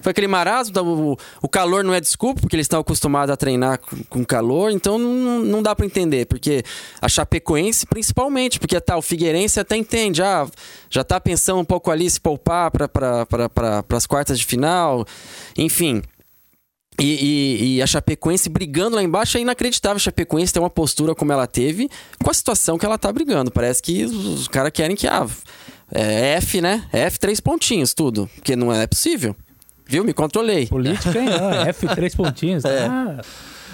Speaker 4: foi aquele marasmo, tá, o, o calor não é desculpa, porque eles estão acostumados a treinar com, com calor, então não, não dá pra entender, porque a Chapecoense principalmente, porque tá, o Figueirense até entende, ah, já tá pensando um pouco ali se poupar para pra, pra, pra, pras quartas de final, enfim... E, e- e a Chapecoense brigando lá embaixo é inacreditável. A Chapecoense tem uma postura como ela teve com a situação que ela tá brigando. Parece que os, caras querem que ah, é F, né? F três pontinhos, tudo. Porque não é possível. Viu? Me controlei.
Speaker 5: Política, hein? Ah, F três pontinhos.
Speaker 1: É.
Speaker 5: Ah,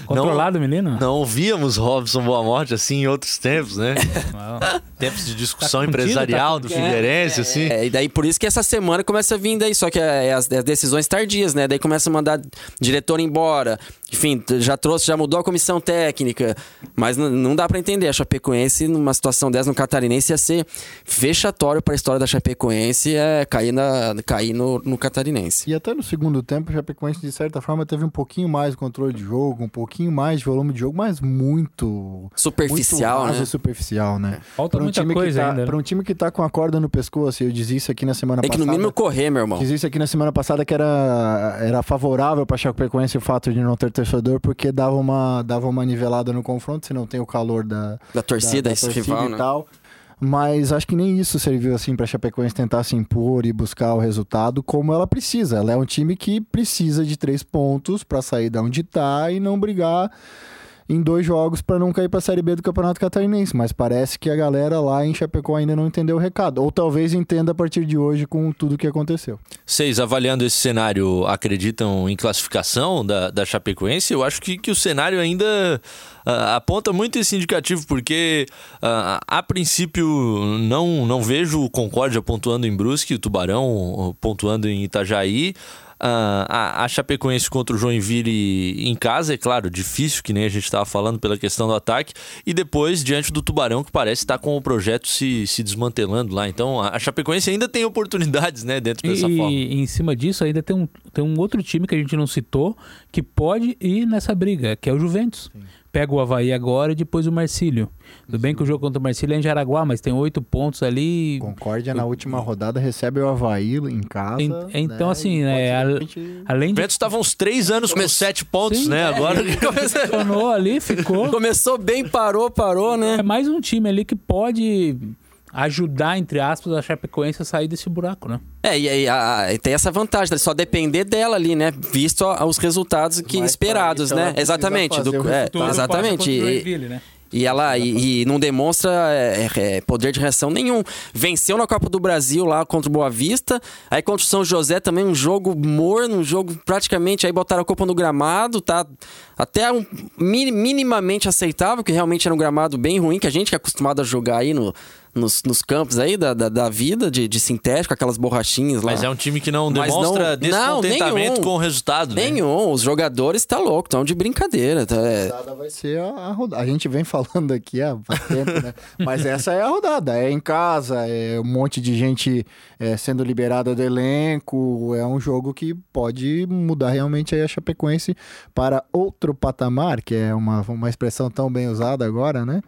Speaker 5: controlado, menino.
Speaker 1: Não ouvíamos Robson Boa Morte assim em outros tempos, né?
Speaker 5: Não.
Speaker 1: tempos de discussão
Speaker 5: Tá contido,
Speaker 1: empresarial
Speaker 5: tá
Speaker 1: do. Figueirense, assim.
Speaker 4: É, e daí por isso que essa semana começa a vir daí, só que é, é as, é as decisões tardias, né? Daí começa a mandar diretor embora. Enfim, já trouxe, já mudou a comissão técnica. Mas não dá pra entender. A Chapecoense, numa situação dessa no Catarinense, ia ser vexatório pra história da Chapecoense é cair, na, cair no, no Catarinense.
Speaker 3: E até no segundo tempo, o Chapecoense, de certa forma, teve um pouquinho mais de controle de jogo, um pouquinho mais de volume de jogo, mas muito.
Speaker 4: Superficial,
Speaker 3: muito raso
Speaker 4: né?
Speaker 3: superficial, né?
Speaker 5: Falta
Speaker 3: Pra um
Speaker 5: muita
Speaker 3: time
Speaker 5: coisa
Speaker 3: que tá,
Speaker 5: ainda. né?
Speaker 3: Pra um time que tá com a corda no pescoço, eu dizia isso aqui na semana
Speaker 4: Tem que no
Speaker 3: passada.
Speaker 4: mínimo correr, meu irmão.
Speaker 3: Fiz isso aqui na semana passada que era, era favorável para Chapecoense o fato de não ter torcedor, porque dava uma, dava uma nivelada no confronto, se não tem o calor da,
Speaker 4: Da torcida,
Speaker 3: da, da
Speaker 4: esse
Speaker 3: torcida
Speaker 4: rival,
Speaker 3: e
Speaker 4: né?
Speaker 3: tal. Mas acho que nem isso serviu assim para Chapecoense tentar se impor e buscar o resultado como ela precisa. Ela é um time que precisa de três pontos para sair da onde tá e não brigar em dois jogos para não cair para a Série B do Campeonato Catarinense, mas parece que a galera lá em Chapecó ainda não entendeu o recado, ou talvez entenda a partir de hoje com tudo que aconteceu.
Speaker 1: Vocês, avaliando esse cenário, acreditam em classificação da, da Chapecoense? Eu acho que, que o cenário ainda uh, aponta muito esse indicativo, porque uh, a princípio não, não vejo o Concórdia pontuando em Brusque, o Tubarão pontuando em Itajaí. Uh, a, a Chapecoense contra o Joinville em casa, é claro, difícil, que nem a gente estava falando pela questão do ataque, e depois diante do Tubarão, que parece estar com o projeto se, se desmantelando lá. Então a Chapecoense ainda tem oportunidades né, dentro dessa
Speaker 5: e,
Speaker 1: forma.
Speaker 5: E em cima disso, ainda tem um, tem um outro time que a gente não citou que pode ir nessa briga, que é o Juventus. Sim pega o Havaí agora e depois o Marcílio. Tudo bem que o jogo contra o Marcílio é em Jaraguá, mas tem oito pontos ali.
Speaker 3: Concórdia na última rodada recebe o Havaí em casa.
Speaker 5: En, então, né? assim, é, além de.
Speaker 1: O estava uns três anos com sete pontos, Sim, né? É, agora
Speaker 5: começou ali, ficou.
Speaker 4: Começou bem, parou, parou, né?
Speaker 5: É mais um time ali que pode ajudar, entre aspas, a Chapecoense a sair desse buraco, né?
Speaker 4: É, e, a, a, tem essa vantagem, só depender dela ali, né? Visto a, os resultados que Mas esperados, né? Exatamente. Do, é, exatamente. E, né? E ela e, e, não demonstra é, é, é, poder de reação nenhum. Venceu na Copa do Brasil lá contra o Boa Vista. Aí contra o São José também um jogo morno, um jogo praticamente aí botaram a Copa no gramado, tá até um, minimamente aceitável, que realmente era um gramado bem ruim, que a gente que é acostumado a jogar aí no, nos, nos campos aí da, da, da vida de, de, sintético, aquelas borrachinhas lá.
Speaker 1: Mas é um time que não demonstra não, descontentamento não, com o resultado,
Speaker 4: né? Nenhum. Os jogadores tá louco, estão de brincadeira. Tá,
Speaker 3: é... A rodada vai ser a, a rodada. A gente vem falando aqui há tempo, né? Mas essa é a rodada. É em casa, é um monte de gente é, sendo liberada do elenco. É um jogo que pode mudar realmente aí a Chapecoense para outro patamar, que é uma, uma expressão tão bem usada agora, né?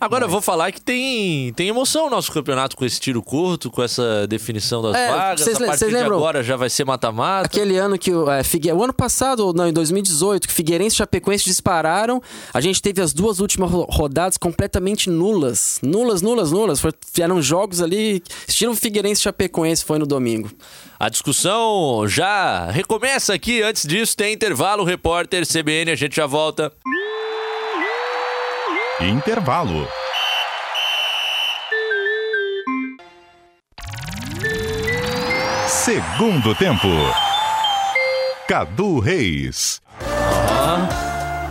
Speaker 1: Agora, eu vou falar que tem, tem emoção o nosso campeonato com esse tiro curto, com essa definição das é, vagas. Cês, a partir de agora já vai ser mata-mata.
Speaker 4: Aquele ano que o, é, Figue... o ano passado, não, em 2018, que Figueirense e Chapecoense dispararam, a gente teve as duas últimas rodadas completamente nulas. Nulas, nulas, nulas. Foi, eram jogos ali, estilo Figueirense e Chapecoense, foi no domingo.
Speaker 1: A discussão já recomeça aqui. Antes disso, tem intervalo, repórter CBN, a gente já volta.
Speaker 2: Intervalo. Segundo tempo. Cadu Reis.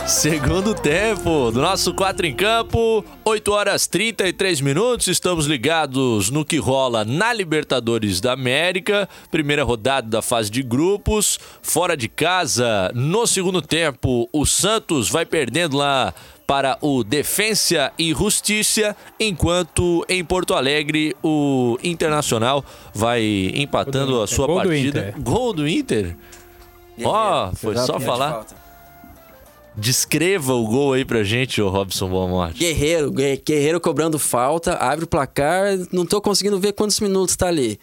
Speaker 1: Segundo tempo do nosso 4 em campo, 8 horas 33 minutos. Estamos ligados no que rola na Libertadores da América, primeira rodada da fase de grupos. Fora de casa, no segundo tempo, o Santos vai perdendo lá para o Defensa e Justiça, enquanto em Porto Alegre o Internacional vai empatando a sua Gol partida. Do Gol do Inter? Ó, oh, foi só falar. Descreva o gol aí pra gente, o Robson Boa Morte.
Speaker 4: Guerreiro, Guerreiro cobrando falta, abre o placar, não tô conseguindo ver quantos minutos tá ali.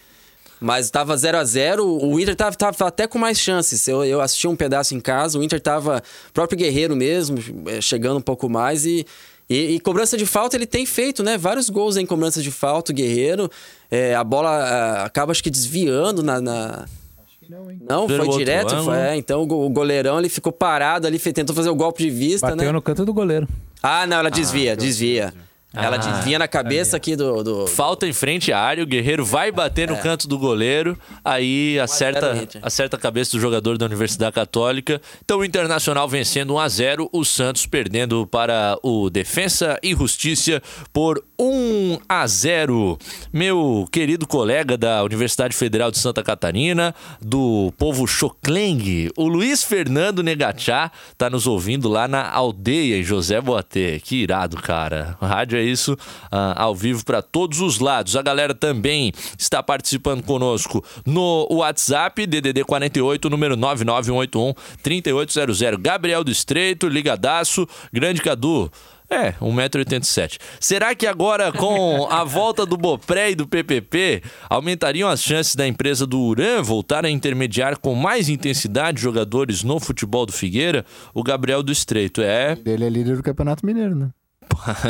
Speaker 4: Mas estava 0 a 0 o Inter tava, tava, até com mais chances. Eu, eu assisti um pedaço em casa, o Inter tava próprio guerreiro mesmo, é, chegando um pouco mais e, e, e, cobrança de falta ele tem feito, né? Vários gols em cobrança de falta, o Guerreiro. É, a bola a, acaba, acho que, desviando na. na... Não, não foi direto. Foi, é, então o goleirão ele ficou parado ali, tentou fazer o golpe de vista,
Speaker 5: Bateu
Speaker 4: né?
Speaker 5: no canto do goleiro.
Speaker 4: Ah, não, ela desvia, ah, desvia. Ela ah, vinha na cabeça aqui do, do,
Speaker 1: Falta em frente à área, o Guerreiro vai bater no é. canto do goleiro, aí acerta, acerta a cabeça do jogador da Universidade Católica. Então o Internacional vencendo 1 a 0 o Santos perdendo para o Defensa e Justiça por 1 a 0 Meu querido colega da Universidade Federal de Santa Catarina, do povo Chocleng, o Luiz Fernando Negatchá, tá nos ouvindo lá na aldeia em José Boatê. Que irado, cara. Rádio é isso, uh, ao vivo para todos os lados. A galera também está participando conosco no WhatsApp, DDD 48, número 99181 3800. Gabriel do Estreito, ligadaço, grande Cadu. É, 1,87m. Será que agora, com a volta do Bopré e do PPP, aumentariam as chances da empresa do Uran voltar a intermediar com mais intensidade jogadores no futebol do Figueira? O Gabriel do Estreito é.
Speaker 3: Ele é líder do Campeonato Mineiro, né?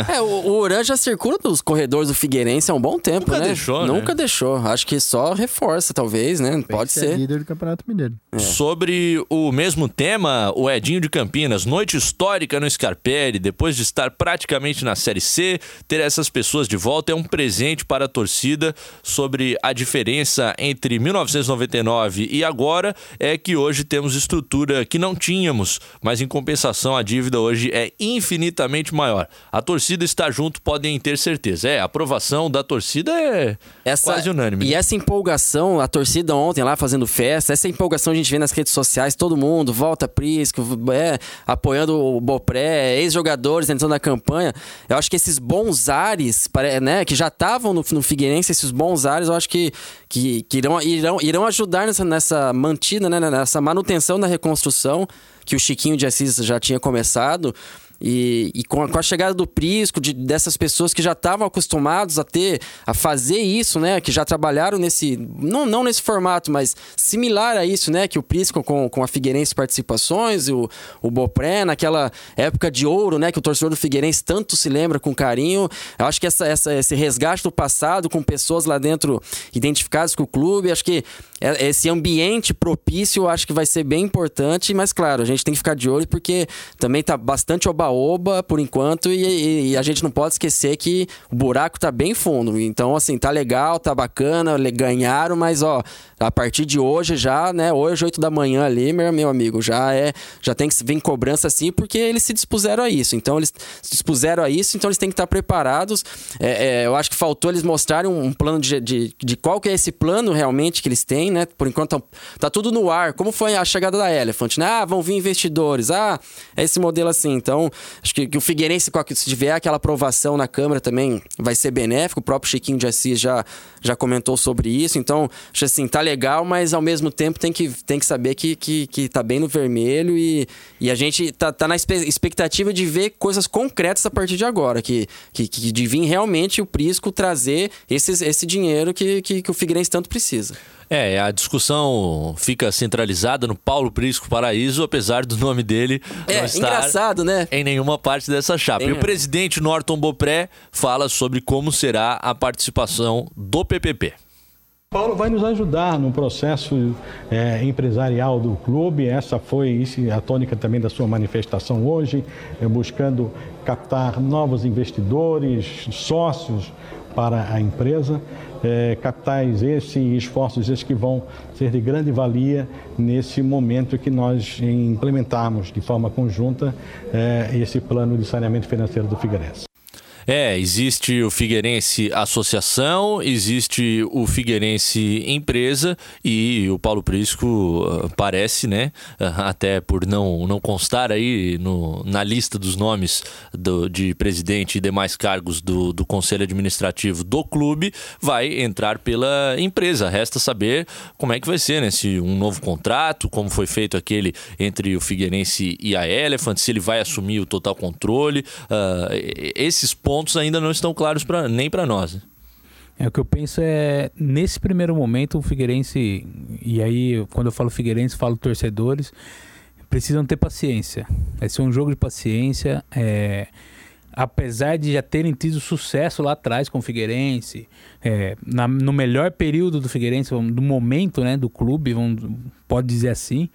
Speaker 4: É, o, o Oran já circula nos corredores do Figueirense há um bom tempo,
Speaker 1: Nunca
Speaker 4: né?
Speaker 1: deixou, né?
Speaker 4: Nunca deixou. Acho que só reforça, talvez, né? Pode
Speaker 3: Ser
Speaker 4: ser.
Speaker 3: líder do Campeonato Mineiro.
Speaker 1: Sobre o mesmo tema, o Edinho de Campinas, noite histórica no Scarpelli, depois de estar praticamente na Série C, ter essas pessoas de volta é um presente para a torcida sobre a diferença entre 1999 e agora é que hoje temos estrutura que não tínhamos, mas em compensação a dívida hoje é infinitamente maior. A torcida está junto, podem ter certeza. É, a aprovação da torcida é quase unânime.
Speaker 4: E essa empolgação, a torcida ontem lá fazendo festa, essa empolgação a gente vê nas redes sociais, todo mundo, volta Prisco, é, apoiando o Bopré, ex-jogadores entrando na campanha. Eu acho que esses bons ares, né, que já estavam no, no Figueirense, esses bons ares, eu acho que, que, que irão, irão, irão ajudar nessa, nessa mantida, né, nessa manutenção da reconstrução que o Chiquinho de Assis já tinha começado. E, e com, a, com a chegada do Prisco, de, dessas pessoas que já estavam acostumados a ter, a fazer isso, né? Que já trabalharam nesse. Não, não nesse formato, mas similar a isso, né? Que o Prisco com, com a Figueirense participações, o, o Bopré, naquela época de ouro, né? Que o torcedor do Figueirense tanto se lembra com carinho. Eu acho que essa, essa, esse resgate do passado, com pessoas lá dentro identificadas com o clube, acho que esse ambiente propício eu acho que vai ser bem importante, mas claro, a gente tem que ficar de olho porque também tá bastante oba-oba por enquanto e, e- a gente não pode esquecer que o buraco tá bem fundo. Então, assim, tá legal, tá bacana, ganharam, mas ó, a partir de hoje já, né, hoje, 8 da manhã ali, meu, meu amigo, já é, já tem que vir cobrança assim porque eles se dispuseram a isso. Então, eles se dispuseram a isso, então eles têm que estar preparados. É, é, eu acho que faltou eles mostrarem um, um plano de, de, de qual que é esse plano realmente que eles têm, né? Por enquanto tá, tudo no ar. Como foi a chegada da Elephant, né? Ah, vão vir investidores. Ah, é esse modelo assim. Então, acho que, que o Figueirense, se tiver aquela aprovação na Câmara também vai ser benéfico. O próprio Chiquinho de Assis já, já comentou sobre isso. Então, acho assim, tá legal, mas ao mesmo tempo tem que, tem que saber que, que, que tá bem no vermelho e, e a gente tá, tá na expectativa de ver coisas concretas a partir de agora. Que, que, que de vir realmente o Prisco trazer esses, esse dinheiro que, que, que o Figueirense tanto precisa.
Speaker 1: É, a discussão fica centralizada no Paulo Prisco Paraíso, apesar do nome dele
Speaker 4: É,
Speaker 1: não estar
Speaker 4: engraçado, né?
Speaker 1: em nenhuma parte dessa chapa.
Speaker 4: Tem,
Speaker 1: E o
Speaker 4: é.
Speaker 1: presidente Norton Bopré fala sobre como será a participação do PPP.
Speaker 6: Paulo vai nos ajudar no processo eh, empresarial do clube. Essa foi isso, a tônica também da sua manifestação hoje, eh, buscando captar novos investidores, sócios para a empresa. Eh, capitais esses e esforços esses que vão ser de grande valia nesse momento que nós implementarmos de forma conjunta eh, esse plano de saneamento financeiro do Figueirense.
Speaker 1: É, existe o Figueirense Associação, existe o Figueirense Empresa e o Paulo Prisco ah, parece, né, ah, até por não, não constar aí no, na lista dos nomes do- de presidente e demais cargos do, do Conselho Administrativo do clube, vai entrar pela empresa. Resta saber como é que vai ser, né, se um novo contrato, como foi feito aquele entre o Figueirense e a Elephant, se ele vai assumir o total controle. e- esses pontos ainda não estão claros pra, nem para nós.
Speaker 5: É, o que eu penso é, nesse primeiro momento, o Figueirense, e aí quando eu falo Figueirense, falo torcedores, precisam ter paciência. Vai ser um jogo de paciência. é, apesar de já terem tido sucesso lá atrás com o Figueirense, é, na- no melhor período do Figueirense, do momento né, do clube, vamos, pode dizer assim.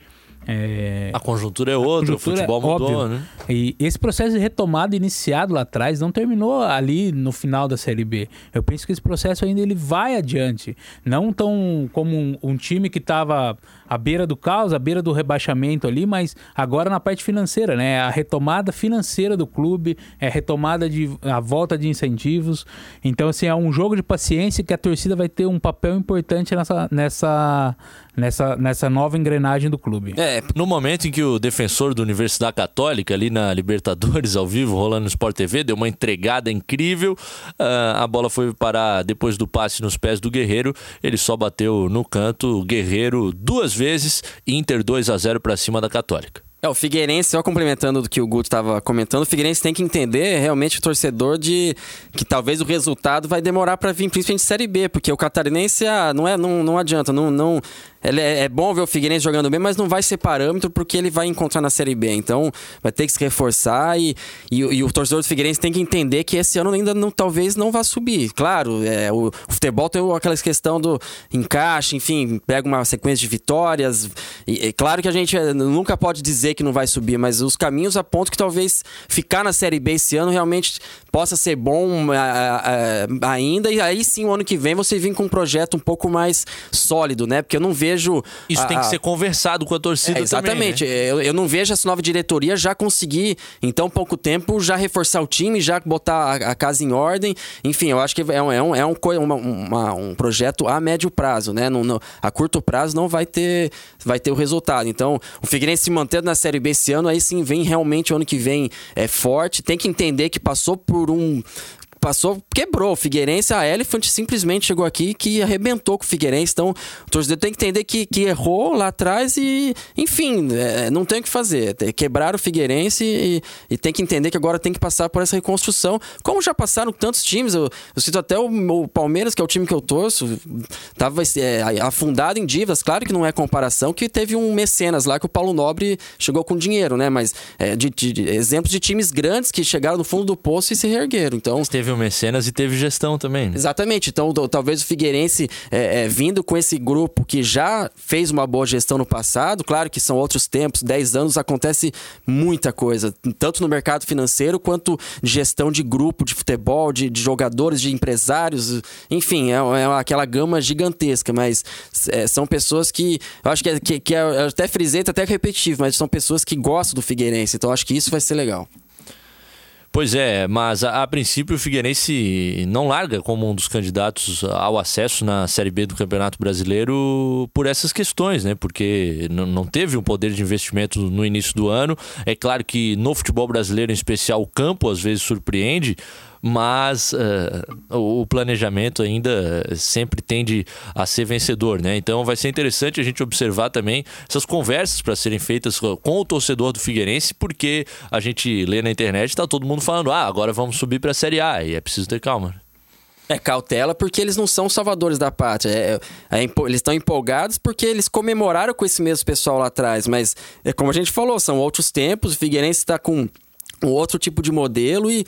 Speaker 5: É,
Speaker 1: A conjuntura é outra,
Speaker 5: conjuntura
Speaker 1: o futebol
Speaker 5: é
Speaker 1: mudou,
Speaker 5: óbvio.
Speaker 1: né?
Speaker 5: E esse processo de retomada iniciado lá atrás não terminou ali no final da Série B. Eu penso que esse processo ainda ele vai adiante. Não tão como um, um time que estava à beira do caos, à beira do rebaixamento ali, mas agora na parte financeira, né? A retomada financeira do clube, é a retomada de a volta de incentivos. Então, assim, é um jogo de paciência que a torcida vai ter um papel importante nessa, nessa, nessa, nessa nova engrenagem do clube.
Speaker 4: É,
Speaker 1: No momento em que o defensor da Universidade Católica, ali na Libertadores, ao vivo, rolando no Sport TV, deu uma entregada incrível, ah, a bola foi parar depois do passe nos pés do Guerreiro, ele só bateu no canto, o Guerreiro duas vezes, Inter 2 a 0 para cima da Católica.
Speaker 4: É, o Figueirense, só complementando do que o Guto estava comentando, o Figueirense tem que entender realmente o torcedor de que talvez o resultado vai demorar para vir, principalmente Série B, porque o catarinense ah, não, é, não, não adianta, não, não, é, é bom ver o Figueirense jogando bem, mas não vai ser parâmetro porque ele vai encontrar na Série B. Então vai ter que se reforçar e, e, e o torcedor do Figueirense tem que entender que esse ano ainda não, talvez não vá subir. Claro, é, o, o futebol tem aquela questão do encaixe, enfim, pega uma sequência de vitórias. E, é claro que a gente é, nunca pode dizer que não vai subir, mas os caminhos apontam que talvez ficar na Série B esse ano realmente possa ser bom a, a, ainda. E aí sim, o ano que vem, você vir com um projeto um pouco mais sólido, né? Porque eu não vejo.
Speaker 1: Isso
Speaker 4: a,
Speaker 1: tem que ser conversado com a torcida
Speaker 4: é, exatamente.
Speaker 1: também. Né?
Speaker 4: Eu, eu não vejo essa nova diretoria já conseguir, em tão pouco tempo, já reforçar o time, já botar a, a casa em ordem. Enfim, eu acho que é um, é um, é um, uma, uma, um projeto a médio prazo, né? No, a curto prazo não vai ter, vai ter o resultado. Então, o Figueirense se mantendo na Série B esse ano, aí sim vem realmente o ano que vem é forte. Tem que entender que passou por um passou, quebrou. O Figueirense, a Elephant simplesmente chegou aqui que arrebentou com o Figueirense. Então, o torcedor tem que entender que, que errou lá atrás e, enfim, é, não tem o que fazer. Quebrar o Figueirense e, e, tem que entender que agora tem que passar por essa reconstrução. Como já passaram tantos times, eu, eu cito até o, o, Palmeiras, que é o time que eu torço, estava é, afundado em dívidas. Claro que não é comparação, que teve um mecenas lá que o Paulo Nobre chegou com dinheiro, né? Mas é, de, de, de exemplos de times grandes que chegaram no fundo do poço e se reergueram. Então,
Speaker 1: teve o mecenas e teve gestão também. Né?
Speaker 4: Exatamente. Então, talvez o Figueirense, é, é, vindo com esse grupo que já fez uma boa gestão no passado, claro que são outros tempos, 10 anos acontece muita coisa, tanto no mercado financeiro quanto de gestão de grupo de futebol, de, de jogadores, de empresários, enfim, é, é aquela gama gigantesca, mas é, são pessoas que, eu acho que, é, que, que é, até frisei, tá até repetitivo, mas são pessoas que gostam do Figueirense, então acho que isso vai ser legal.
Speaker 1: Pois é, mas a, a, princípio o Figueirense não larga como um dos candidatos ao acesso na Série B do Campeonato Brasileiro por essas questões, né? Porque não teve um poder de investimento no início do ano. É claro que no futebol brasileiro, em especial, o campo às vezes surpreende mas uh, o planejamento ainda sempre tende a ser vencedor, né? Então vai ser interessante a gente observar também essas conversas para serem feitas com o torcedor do Figueirense, porque a gente lê na internet está todo mundo falando, ah, agora vamos subir para a Série A e é preciso ter calma.
Speaker 4: É cautela porque eles não são salvadores da pátria. É, é, eles estão empolgados porque eles comemoraram com esse mesmo pessoal lá atrás. Mas, é como a gente falou, são outros tempos. O Figueirense está com um outro tipo de modelo e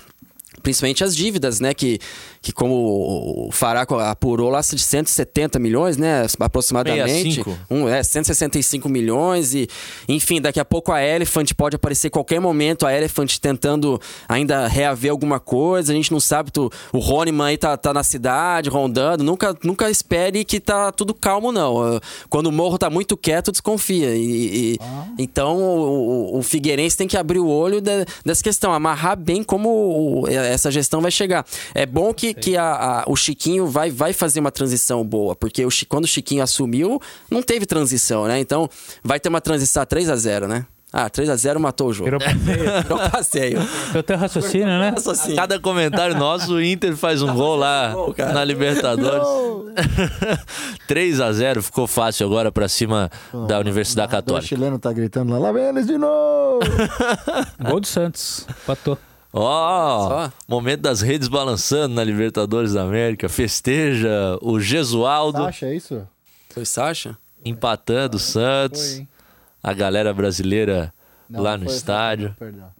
Speaker 4: principalmente as dívidas, né? Que, que como o Faraco apurou lá de 170 milhões, né? Aproximadamente. 65. Um, é, 165 milhões e, enfim, daqui a pouco a Elephant pode aparecer qualquer momento, a Elephant tentando ainda reaver alguma coisa, a gente não sabe, tu, o Roniman aí tá, tá na cidade, rondando, nunca, nunca espere que tá tudo calmo, não. Quando o morro tá muito quieto, desconfia. E, e ah. Então, o, o, Figueirense tem que abrir o olho de, dessa questão, amarrar bem como essa gestão vai chegar. É bom que, que a, a, o Chiquinho vai, vai fazer uma transição boa, porque o, quando o Chiquinho assumiu, não teve transição, né? Então vai ter uma transição 3 a 0 né? Ah, 3x0 matou o jogo. Virou passeio. Virou
Speaker 5: passeio. Eu tenho raciocínio, né?
Speaker 1: Raciocínio. Cada comentário nosso, o Inter faz um gol lá na Libertadores. 3x0, ficou fácil agora pra cima da Universidade Católica. O
Speaker 3: chileno tá gritando lá, lá vem eles de novo!
Speaker 5: gol do Santos, patou.
Speaker 1: Ó, oh, momento das redes balançando na Libertadores da América. Festeja o Gesualdo.
Speaker 3: Sacha, é isso?
Speaker 4: Foi Sacha?
Speaker 1: Empatando o Santos. Foi, a galera brasileira não, lá no estádio. Perdão.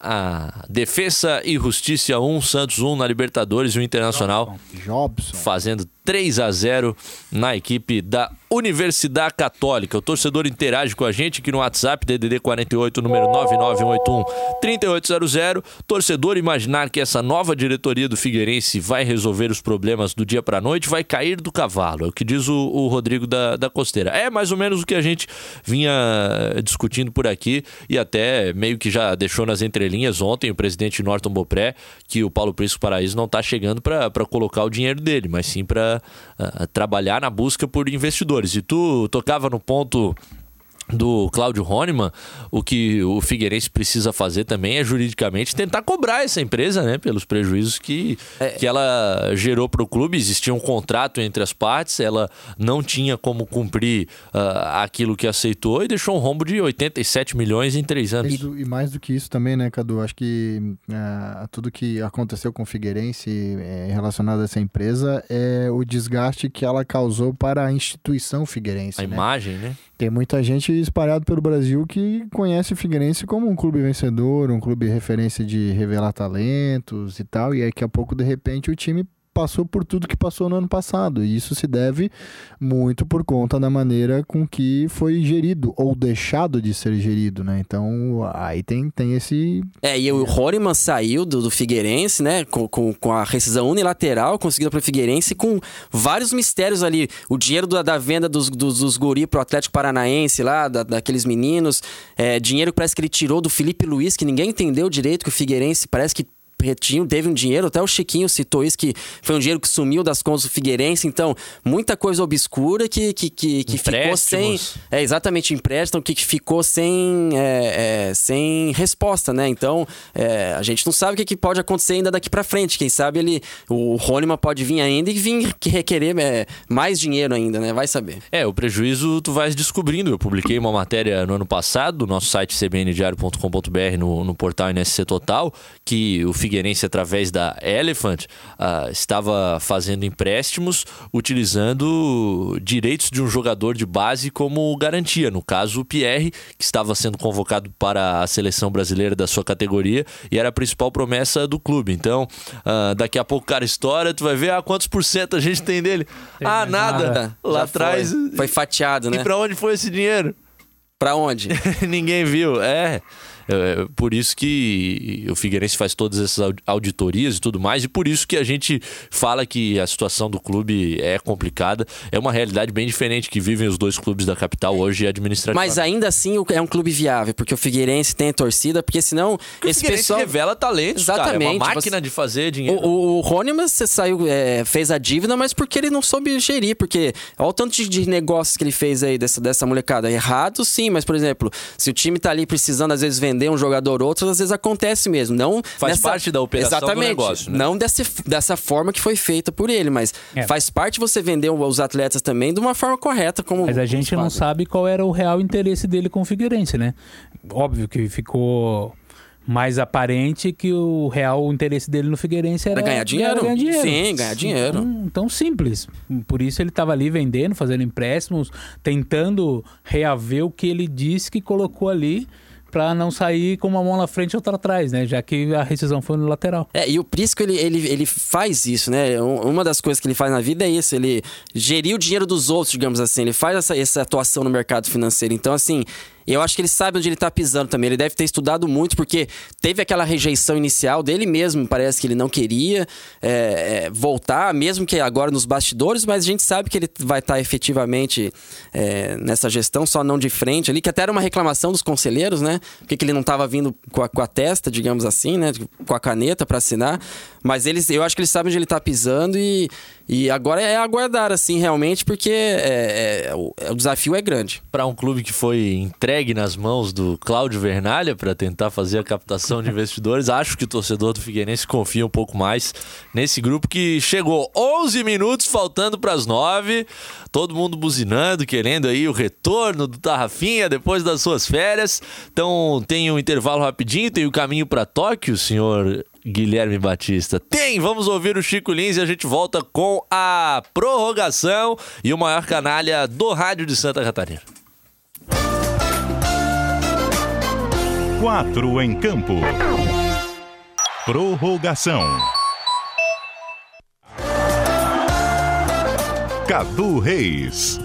Speaker 1: A Defesa e Justiça 1, Santos 1 na Libertadores e o Internacional
Speaker 3: Jobson.
Speaker 1: fazendo 3 a 0 na equipe da Universidade Católica. O torcedor interage com a gente aqui no WhatsApp, DDD 48, número 9981 3800. Torcedor imaginar que essa nova diretoria do Figueirense vai resolver os problemas do dia para noite, vai cair do cavalo. É o que diz o, o Rodrigo da, da Costeira. É mais ou menos o que a gente vinha discutindo por aqui e até meio que já deixou nas entrelinhas ontem o presidente Norton Bopré que o Paulo Prisco Paraíso não está chegando para colocar o dinheiro dele, mas sim para trabalhar na busca por investidores. E tu tocava no ponto do Cláudio Honeman, o que o Figueirense precisa fazer também é juridicamente tentar cobrar essa empresa, né, pelos prejuízos que,
Speaker 4: É.
Speaker 1: que ela gerou para o clube. Existia um contrato entre as partes, ela não tinha como cumprir ah, aquilo que aceitou e deixou um rombo de 87 milhões em três anos.
Speaker 3: E, e mais do que isso também, né, Cadu? Acho que ah, tudo que aconteceu com o Figueirense eh, relacionado a essa empresa é o desgaste que ela causou para a instituição Figueirense.
Speaker 1: A
Speaker 3: né?
Speaker 1: imagem, né?
Speaker 3: Tem muita gente espalhado pelo Brasil que conhece o Figueirense como um clube vencedor, um clube referência de revelar talentos e tal, e daqui a pouco, de repente, o time passou por tudo que passou no ano passado. E isso se deve muito por conta da maneira com que foi gerido, ou deixado de ser gerido, né? Então, aí tem, tem esse...
Speaker 4: É, e o Honeman saiu do, do Figueirense, né? Com, com, com a rescisão unilateral conseguida pelo Figueirense, com vários mistérios ali. O dinheiro da, da venda dos, dos, dos guri pro Atlético Paranaense lá, da- daqueles meninos. É, dinheiro que parece que ele tirou do Felipe Luiz, que ninguém entendeu direito que o Figueirense parece que tinha, teve um dinheiro, até o Chiquinho citou isso, que foi um dinheiro que sumiu das contas do Figueirense, então, muita coisa obscura que, que, que, que ficou sem. É exatamente empréstimo que ficou sem, é, é, sem resposta, né? Então é, a gente não sabe o que, que pode acontecer ainda daqui pra frente. Quem sabe ele, o Rônima pode vir ainda e vir que requerer é, mais dinheiro ainda, né? Vai saber.
Speaker 1: É, o prejuízo tu vais descobrindo. Eu publiquei uma matéria no ano passado, no nosso site cbndiario.com.br, no, no portal NSC Total, que o Figueirense, através da Elephant, ah, estava fazendo empréstimos utilizando direitos de um jogador de base como garantia. No caso, o Pierre, que estava sendo convocado para a seleção brasileira da sua categoria e era a principal promessa do clube. Então, ah, daqui a pouco cara estoura, tu vai ver ah, quantos por cento a gente tem dele. ah, nada.
Speaker 4: Nada.
Speaker 1: Lá atrás.
Speaker 4: foi, foi fatiado, né?
Speaker 1: E pra onde foi esse dinheiro?
Speaker 4: Pra onde?
Speaker 1: Ninguém viu. É. É, por isso que o Figueirense faz todas essas aud- auditorias e tudo mais, e por isso que a gente fala que a situação do clube é complicada. É uma realidade bem diferente que vivem os dois clubes da capital hoje administrativamente.
Speaker 4: Mas ainda assim o- é um clube viável, porque o Figueirense tem a torcida, porque senão
Speaker 1: Porque o
Speaker 4: esse
Speaker 1: Figueirense
Speaker 4: pessoal.
Speaker 1: revela talentos, cara. É
Speaker 4: Exatamente,
Speaker 1: uma máquina de fazer dinheiro.
Speaker 4: O, o, o Rôneman, você saiu, é, fez a dívida, mas porque ele não soube gerir, porque olha o tanto de, de negócios que ele fez aí dessa, dessa molecada. Errado, sim, mas, por exemplo, se o time tá ali precisando, às vezes, vender um jogador ou outro, às vezes acontece mesmo. Não
Speaker 1: Faz parte da operação do
Speaker 4: Exatamente.
Speaker 1: negócio, né?
Speaker 4: Não desse, dessa forma que foi feita por ele, mas
Speaker 5: É.
Speaker 4: faz parte você vender os atletas também de uma forma correta, como
Speaker 5: Mas a gente não sabe qual era o real interesse dele com o Figueirense, né? Óbvio que ficou mais aparente que o real interesse dele no Figueirense era,
Speaker 4: ganhar dinheiro.
Speaker 5: ganhar dinheiro.
Speaker 4: Sim, ganhar dinheiro.
Speaker 5: Então, então simples. Por isso ele estava ali vendendo, fazendo empréstimos, tentando reaver o que ele disse que colocou ali para não sair com uma mão na frente e outra atrás, né? Já que a rescisão foi no lateral.
Speaker 4: É, e o Prisco, ele, ele, ele faz isso, né? Um- Uma das coisas que ele faz na vida é isso, ele gerir o dinheiro dos outros, digamos assim. Ele faz essa, essa atuação no mercado financeiro. Então, assim, eu acho que ele sabe onde ele tá pisando também. Ele deve ter estudado muito, porque teve aquela rejeição inicial dele mesmo, parece que ele não queria é, é, voltar, mesmo que agora nos bastidores, mas a gente sabe que ele vai estar efetivamente é, nessa gestão, só não de frente ali, que até era uma reclamação dos conselheiros, né? Porque que ele não estava vindo com a, com a testa, digamos assim, né? Com a caneta para assinar. Mas eles, eu acho que eles sabem onde ele tá pisando e, e agora é aguardar, assim, realmente, porque é, é, o, o desafio é grande.
Speaker 1: Para um clube que foi entregue nas mãos do Cláudio Vernalha para tentar fazer a captação de investidores, acho que o torcedor do Figueirense confia um pouco mais nesse grupo que chegou 11 minutos faltando para as 9, todo mundo buzinando, querendo aí o retorno do Tarrafinha depois das suas férias. Então tem um intervalo rapidinho, tem o caminho para Tóquio, senhor Guilherme Batista. Tem! Vamos ouvir o Chico Lins e a gente volta com a prorrogação e o maior canalha do rádio de Santa Catarina.
Speaker 2: Quatro em campo. Prorrogação. Cadu Reis.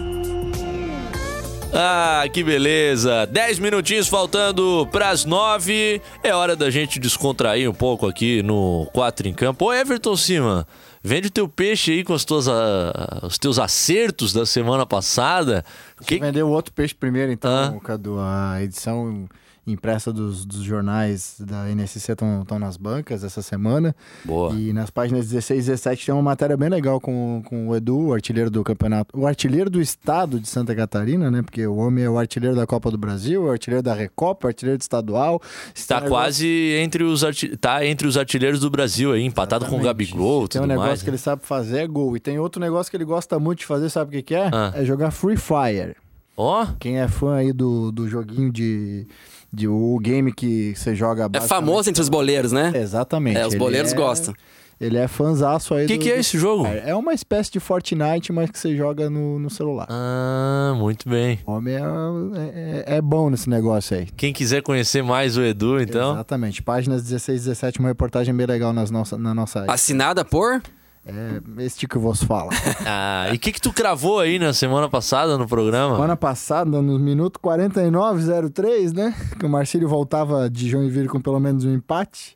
Speaker 1: Ah, que beleza! 10 minutinhos faltando pras 9. É hora da gente descontrair um pouco aqui no 4 em campo. Ô, Everton Cima, vende o teu peixe aí com as tuas, ah, os teus acertos da semana passada. Que...
Speaker 3: Vender o outro peixe primeiro, então,
Speaker 1: Ah.
Speaker 3: Cadu. A edição impressa dos, dos jornais da NSC estão nas bancas essa semana.
Speaker 1: Boa.
Speaker 3: E nas páginas 16 e 17 tem uma matéria bem legal com, com o Edu, o artilheiro do campeonato. O artilheiro do estado de Santa Catarina, né? Porque o homem é o artilheiro da Copa do Brasil, o artilheiro da Recopa, o artilheiro do estadual.
Speaker 1: Está quase entre os, arti... tá entre os artilheiros do Brasil aí, empatado com o
Speaker 3: Exatamente.
Speaker 1: Gabigol,
Speaker 3: Tem
Speaker 1: tudo
Speaker 3: um negócio
Speaker 1: mais.
Speaker 3: que ele sabe fazer, é gol. E tem outro negócio que ele gosta muito de fazer, sabe o que, que é?
Speaker 1: Ah.
Speaker 3: É jogar Free Fire.
Speaker 1: Ó,
Speaker 3: Quem é fã aí do, do joguinho de, de. O game que você joga
Speaker 4: É famoso entre os boleiros, né?
Speaker 3: Exatamente.
Speaker 4: É, os boleiros
Speaker 3: é-
Speaker 4: gostam.
Speaker 3: Ele é fanzaço aí
Speaker 1: o que,
Speaker 3: do-
Speaker 1: que é esse jogo?
Speaker 3: Fire. É uma espécie de Fortnite, mas que você joga no, no celular.
Speaker 1: Ah, muito bem.
Speaker 3: O homem é, é, é bom nesse negócio aí.
Speaker 1: Quem quiser conhecer mais o Edu, então.
Speaker 3: Exatamente. Páginas 16 e 17, uma reportagem bem legal nas nossa, na nossa área.
Speaker 4: Assinada por?
Speaker 3: É este que vos fala.
Speaker 1: Ah, e o que, que tu cravou aí na semana passada no programa?
Speaker 3: Semana passada, no minuto 49,03, né? Que o Marcílio voltava de Joinville com pelo menos um empate.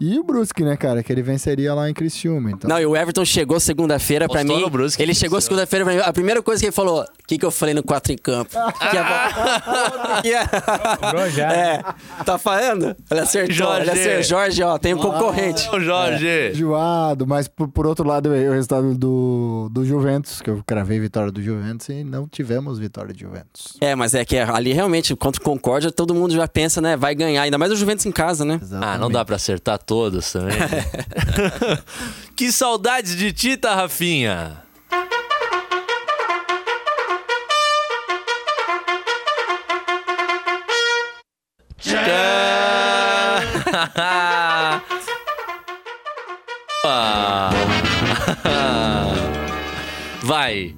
Speaker 3: E o Brusque, né, cara? Que ele venceria lá em Criciúma. Então,
Speaker 4: Não, e o Everton chegou segunda-feira pra mim.
Speaker 1: no Brusque,
Speaker 4: ele chegou segunda-feira pra mim. A primeira coisa que ele falou: o que, que eu falei no 4 em campo? que é... que é...
Speaker 5: já.
Speaker 4: é, tá falando? Ele acertou.
Speaker 1: Jorge.
Speaker 4: Ele acertou. Jorge, ó, tem um concorrente.
Speaker 1: Ô, Jorge!
Speaker 3: Enjoado, mas por, por outro lado, o resultado do, do Juventus, que eu cravei vitória do Juventus e não tivemos vitória do Juventus.
Speaker 4: É, mas é que ali realmente, contra o Concórdia, todo mundo já pensa, né? Vai ganhar. Ainda mais o Juventus em casa, né?
Speaker 1: Ah, não dá pra acertar todas também. que saudades de Tita, Rafinha! Ah. Vai!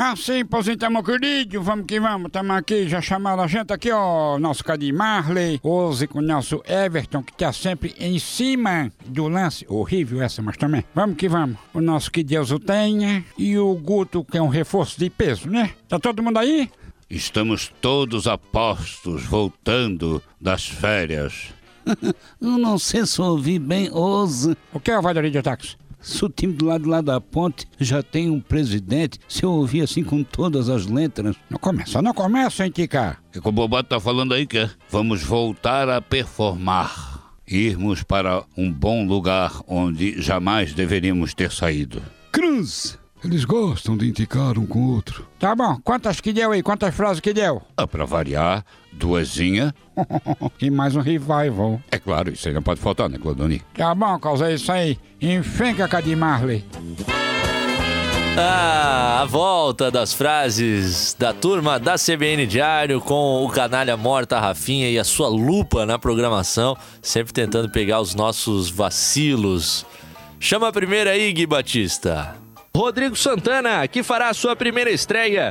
Speaker 7: Ah, sim, pois então, meu querido, vamos que vamos, estamos aqui, já chamaram a gente aqui, ó, nosso Cadim Marley, hoje com o nosso Everton, que tá sempre em cima do lance, horrível essa, mas também, vamos que vamos, o nosso que Deus o tenha, e o Guto, que é um reforço de peso, né? Tá todo mundo aí?
Speaker 8: Estamos todos a postos, voltando das férias.
Speaker 9: Eu não sei se eu ouvi bem hoje.
Speaker 7: O que é o Valerio de Ataques?
Speaker 9: Se o time do lado lá da ponte já tem um presidente, se eu ouvir assim com todas as letras.
Speaker 7: Não começa, não começa, hein, Tica?
Speaker 8: O que o Bobato tá falando aí que é? Vamos voltar a performar. Irmos para um bom lugar onde jamais deveríamos ter saído.
Speaker 9: Cruz! Eles gostam de indicar um com o outro.
Speaker 7: Tá bom, quantas que deu aí, quantas frases que deu?
Speaker 8: Ah, para variar, duasinha.
Speaker 7: e mais um revival.
Speaker 8: É claro, isso aí não pode faltar, né, Clodoni?
Speaker 7: Tá bom, causa isso aí. Enfenca, Cadim Marley.
Speaker 1: Ah, a volta das frases da turma da CBN Diário com o canalha morta Rafinha e a sua lupa na programação, sempre tentando pegar os nossos vacilos. Chama a primeira aí, Gui Batista. Rodrigo Santana, que fará a sua primeira estreia.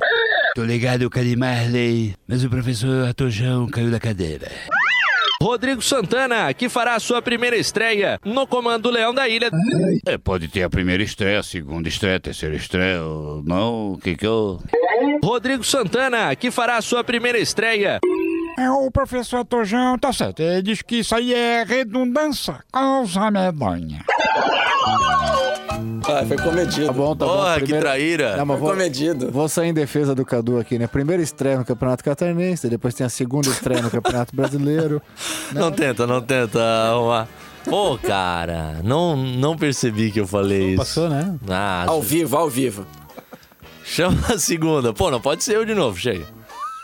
Speaker 9: Tô ligado, Calimarley, mas o professor Atojão caiu da cadeira.
Speaker 1: Rodrigo Santana, que fará a sua primeira estreia no comando Leão da Ilha.
Speaker 8: É, pode ter a primeira estreia, a segunda estreia, a terceira estreia, ou não, o que que eu...
Speaker 1: Rodrigo Santana, que fará a sua primeira estreia.
Speaker 7: É, o professor Tojão tá certo. Ele diz que isso aí é redundância, causa medonha.
Speaker 4: Ah, foi comedido.
Speaker 3: Tá bom, tá bom.
Speaker 1: Porra, que
Speaker 3: Primeiro-
Speaker 1: traíra.
Speaker 3: Não, mas
Speaker 4: Foi
Speaker 3: vou,
Speaker 4: comedido.
Speaker 3: vou sair em defesa do Cadu aqui, né? Primeira estreia no Campeonato Catarinense, depois tem a segunda estreia no Campeonato Brasileiro.
Speaker 1: Não tenta, não tenta arrumar. Pô, cara, não, não percebi que eu falei isso.
Speaker 5: Passou, né?
Speaker 1: Ah,
Speaker 4: Ao vivo, ao vivo.
Speaker 1: chama a segunda. Pô, não pode ser eu de novo, chega.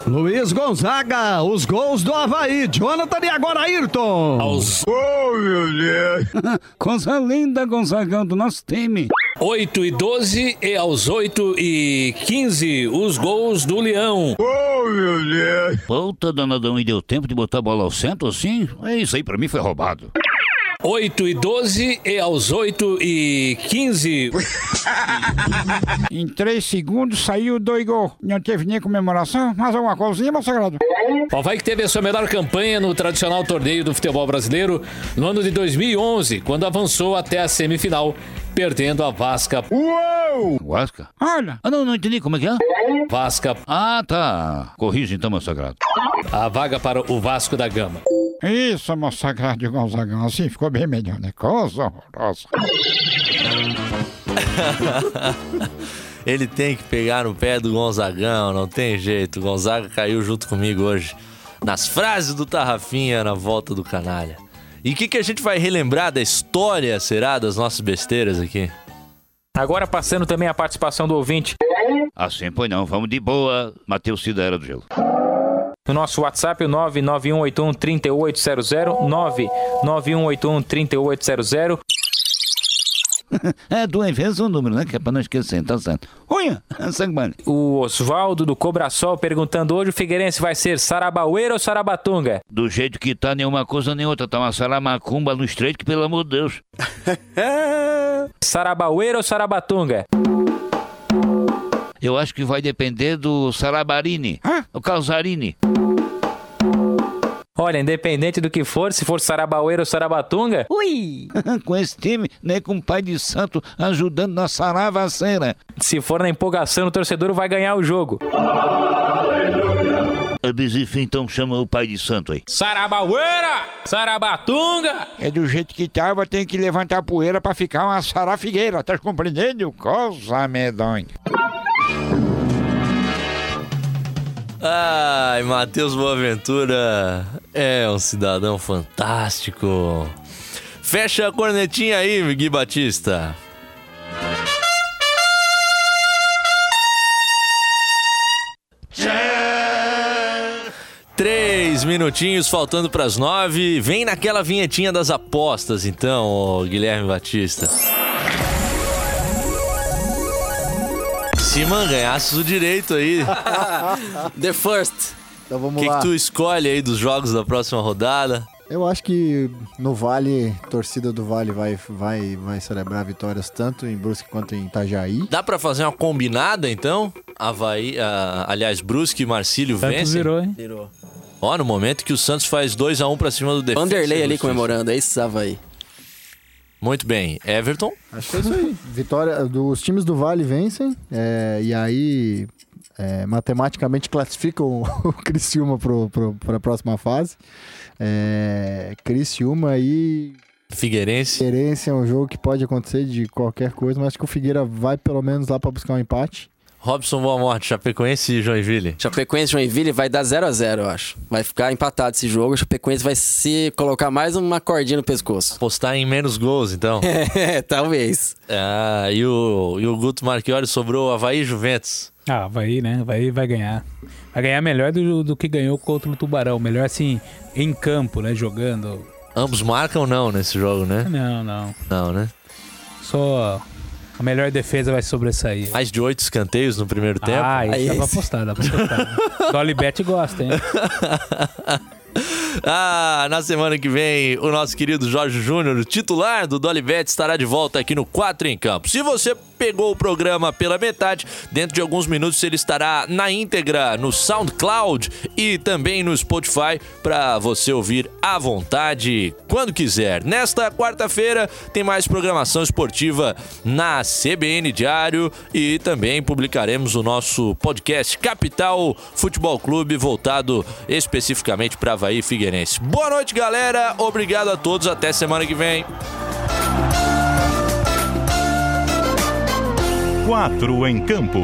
Speaker 10: Luiz Gonzaga, os gols do Havaí. Jonathan e agora Ayrton.
Speaker 9: Coisa linda, Gonzagão, do nosso time.
Speaker 11: 8 e 12 e aos 8 e 15 os gols do Leão.
Speaker 8: Puta danadão, e deu tempo de botar a bola ao centro assim? É isso aí, pra mim foi roubado.
Speaker 11: 8 e 12 e aos 8 e 15
Speaker 7: Em três segundos saiu dois gols. Não teve nem comemoração, mas alguma coisinha, meu sagrado.
Speaker 11: O Havaí que teve a sua melhor campanha no tradicional torneio do futebol brasileiro no ano de 2011, quando avançou até a semifinal, perdendo a Vasca.
Speaker 8: Vasca?
Speaker 7: Olha,
Speaker 8: Ah, não, não entendi, como é que é?
Speaker 11: Vasca,
Speaker 8: Ah, tá. Corrija então, meu sagrado.
Speaker 11: a vaga para o Vasco da Gama.
Speaker 7: isso, meu sagrado Gonzagão. Assim ficou bem melhor, né? Coisa horrorosa.
Speaker 1: Ele tem que pegar no pé do Gonzagão, não tem jeito. O Gonzaga caiu junto comigo hoje nas frases do Tarrafinha na volta do canalha. E o que, que a gente vai relembrar da história, será, das nossas besteiras aqui?
Speaker 12: Agora passando também a participação do ouvinte.
Speaker 8: Assim, pois não, vamos de boa. Matheus Cida era do gelo.
Speaker 12: No nosso WhatsApp, o 991813800, 991813800.
Speaker 9: é, duas vezes o número, né? Que é pra não esquecer, tá certo. Olha, sangue
Speaker 12: O Oswaldo do Cobrasol perguntando hoje o Figueirense vai ser Sarabaueira ou Sarabatunga?
Speaker 8: Do jeito que tá, nenhuma coisa nem outra. Tá uma saramacumba no estreito que, pelo amor de Deus.
Speaker 12: Sarabaueira ou Sarabatunga?
Speaker 8: Eu acho que vai depender do Sarabarini. O Calzarini.
Speaker 12: Olha, independente do que for, se for Sarabaueira ou Sarabatunga.
Speaker 9: Ui! com esse time, nem com o pai de santo ajudando na saravaceira.
Speaker 12: Se for na empolgação, o torcedor vai ganhar o jogo.
Speaker 8: Abisif, então chama o pai de santo aí.
Speaker 12: Sarabaueira! Sarabatunga!
Speaker 7: É do jeito que tava, tem que levantar a poeira pra ficar uma sarafigueira, tá compreendendo? Coisa medonha.
Speaker 1: Ai, Matheus Boaventura é um cidadão fantástico. Fecha a cornetinha aí, Gui Batista. Três minutinhos faltando para as nove. Vem naquela vinhetinha das apostas, então, Guilherme Batista. Se ganhasses o direito aí.
Speaker 4: The first.
Speaker 3: Então
Speaker 1: O
Speaker 3: vamos
Speaker 1: que,
Speaker 3: lá.
Speaker 1: que tu escolhe aí dos jogos da próxima rodada?
Speaker 3: Eu acho que no Vale, a torcida do Vale vai, vai, vai celebrar vitórias tanto em Brusque quanto em Itajaí.
Speaker 1: Dá pra fazer uma combinada, então? Havaí, ah, aliás, Brusque e Marcílio
Speaker 5: Santos
Speaker 1: vencem.
Speaker 5: virou, hein?
Speaker 1: Ó, no momento que o Santos faz 2x1 pra cima do Defensa.
Speaker 4: Vanderlei ali comemorando, é isso, Havaí.
Speaker 1: Muito bem. Everton?
Speaker 3: Acho que é isso aí. Vitória dos times do Vale vencem é, e aí é, matematicamente classificam o Criciúma para a próxima fase. É, Criciúma e
Speaker 1: Figueirense.
Speaker 3: Figueirense é um jogo que pode acontecer de qualquer coisa, mas acho que o Figueira vai pelo menos lá para buscar um empate.
Speaker 1: Robson Boa Morte, Chapecoense e Joinville.
Speaker 4: Chapecoense e Joinville vai dar 0 a 0 eu acho. Vai ficar empatado esse jogo. O Chapecoense vai se colocar mais uma cordinha no pescoço.
Speaker 1: Postar em menos gols, então.
Speaker 4: É, talvez.
Speaker 1: Ah, e o, e o Guto Marchiori sobrou Havaí e Juventus.
Speaker 5: Ah, vai, né? Vai, vai ganhar. Vai ganhar melhor do, do que ganhou contra o Tubarão. Melhor assim, em campo, né? Jogando.
Speaker 1: Ambos marcam não nesse jogo, né?
Speaker 5: Não, não.
Speaker 1: Não, né?
Speaker 5: Só a melhor defesa vai sobressair.
Speaker 1: Mais de oito escanteios no primeiro tempo.
Speaker 5: Ah,
Speaker 4: Aí
Speaker 5: isso dá pra apostar, dá pra apostar. Dolly Bet gosta, hein?
Speaker 1: Ah, na semana que vem, o nosso querido Jorge Júnior, titular do Dolibet, estará de volta aqui no 4 em Campo. Se você pegou o programa pela metade, dentro de alguns minutos ele estará na íntegra no SoundCloud e também no Spotify para você ouvir à vontade quando quiser. Nesta quarta-feira tem mais programação esportiva na CBN Diário e também publicaremos o nosso podcast Capital Futebol Clube voltado especificamente para Havaí Figueirense. Boa noite, galera. Obrigado a todos. Até semana que vem.
Speaker 2: Quatro em campo.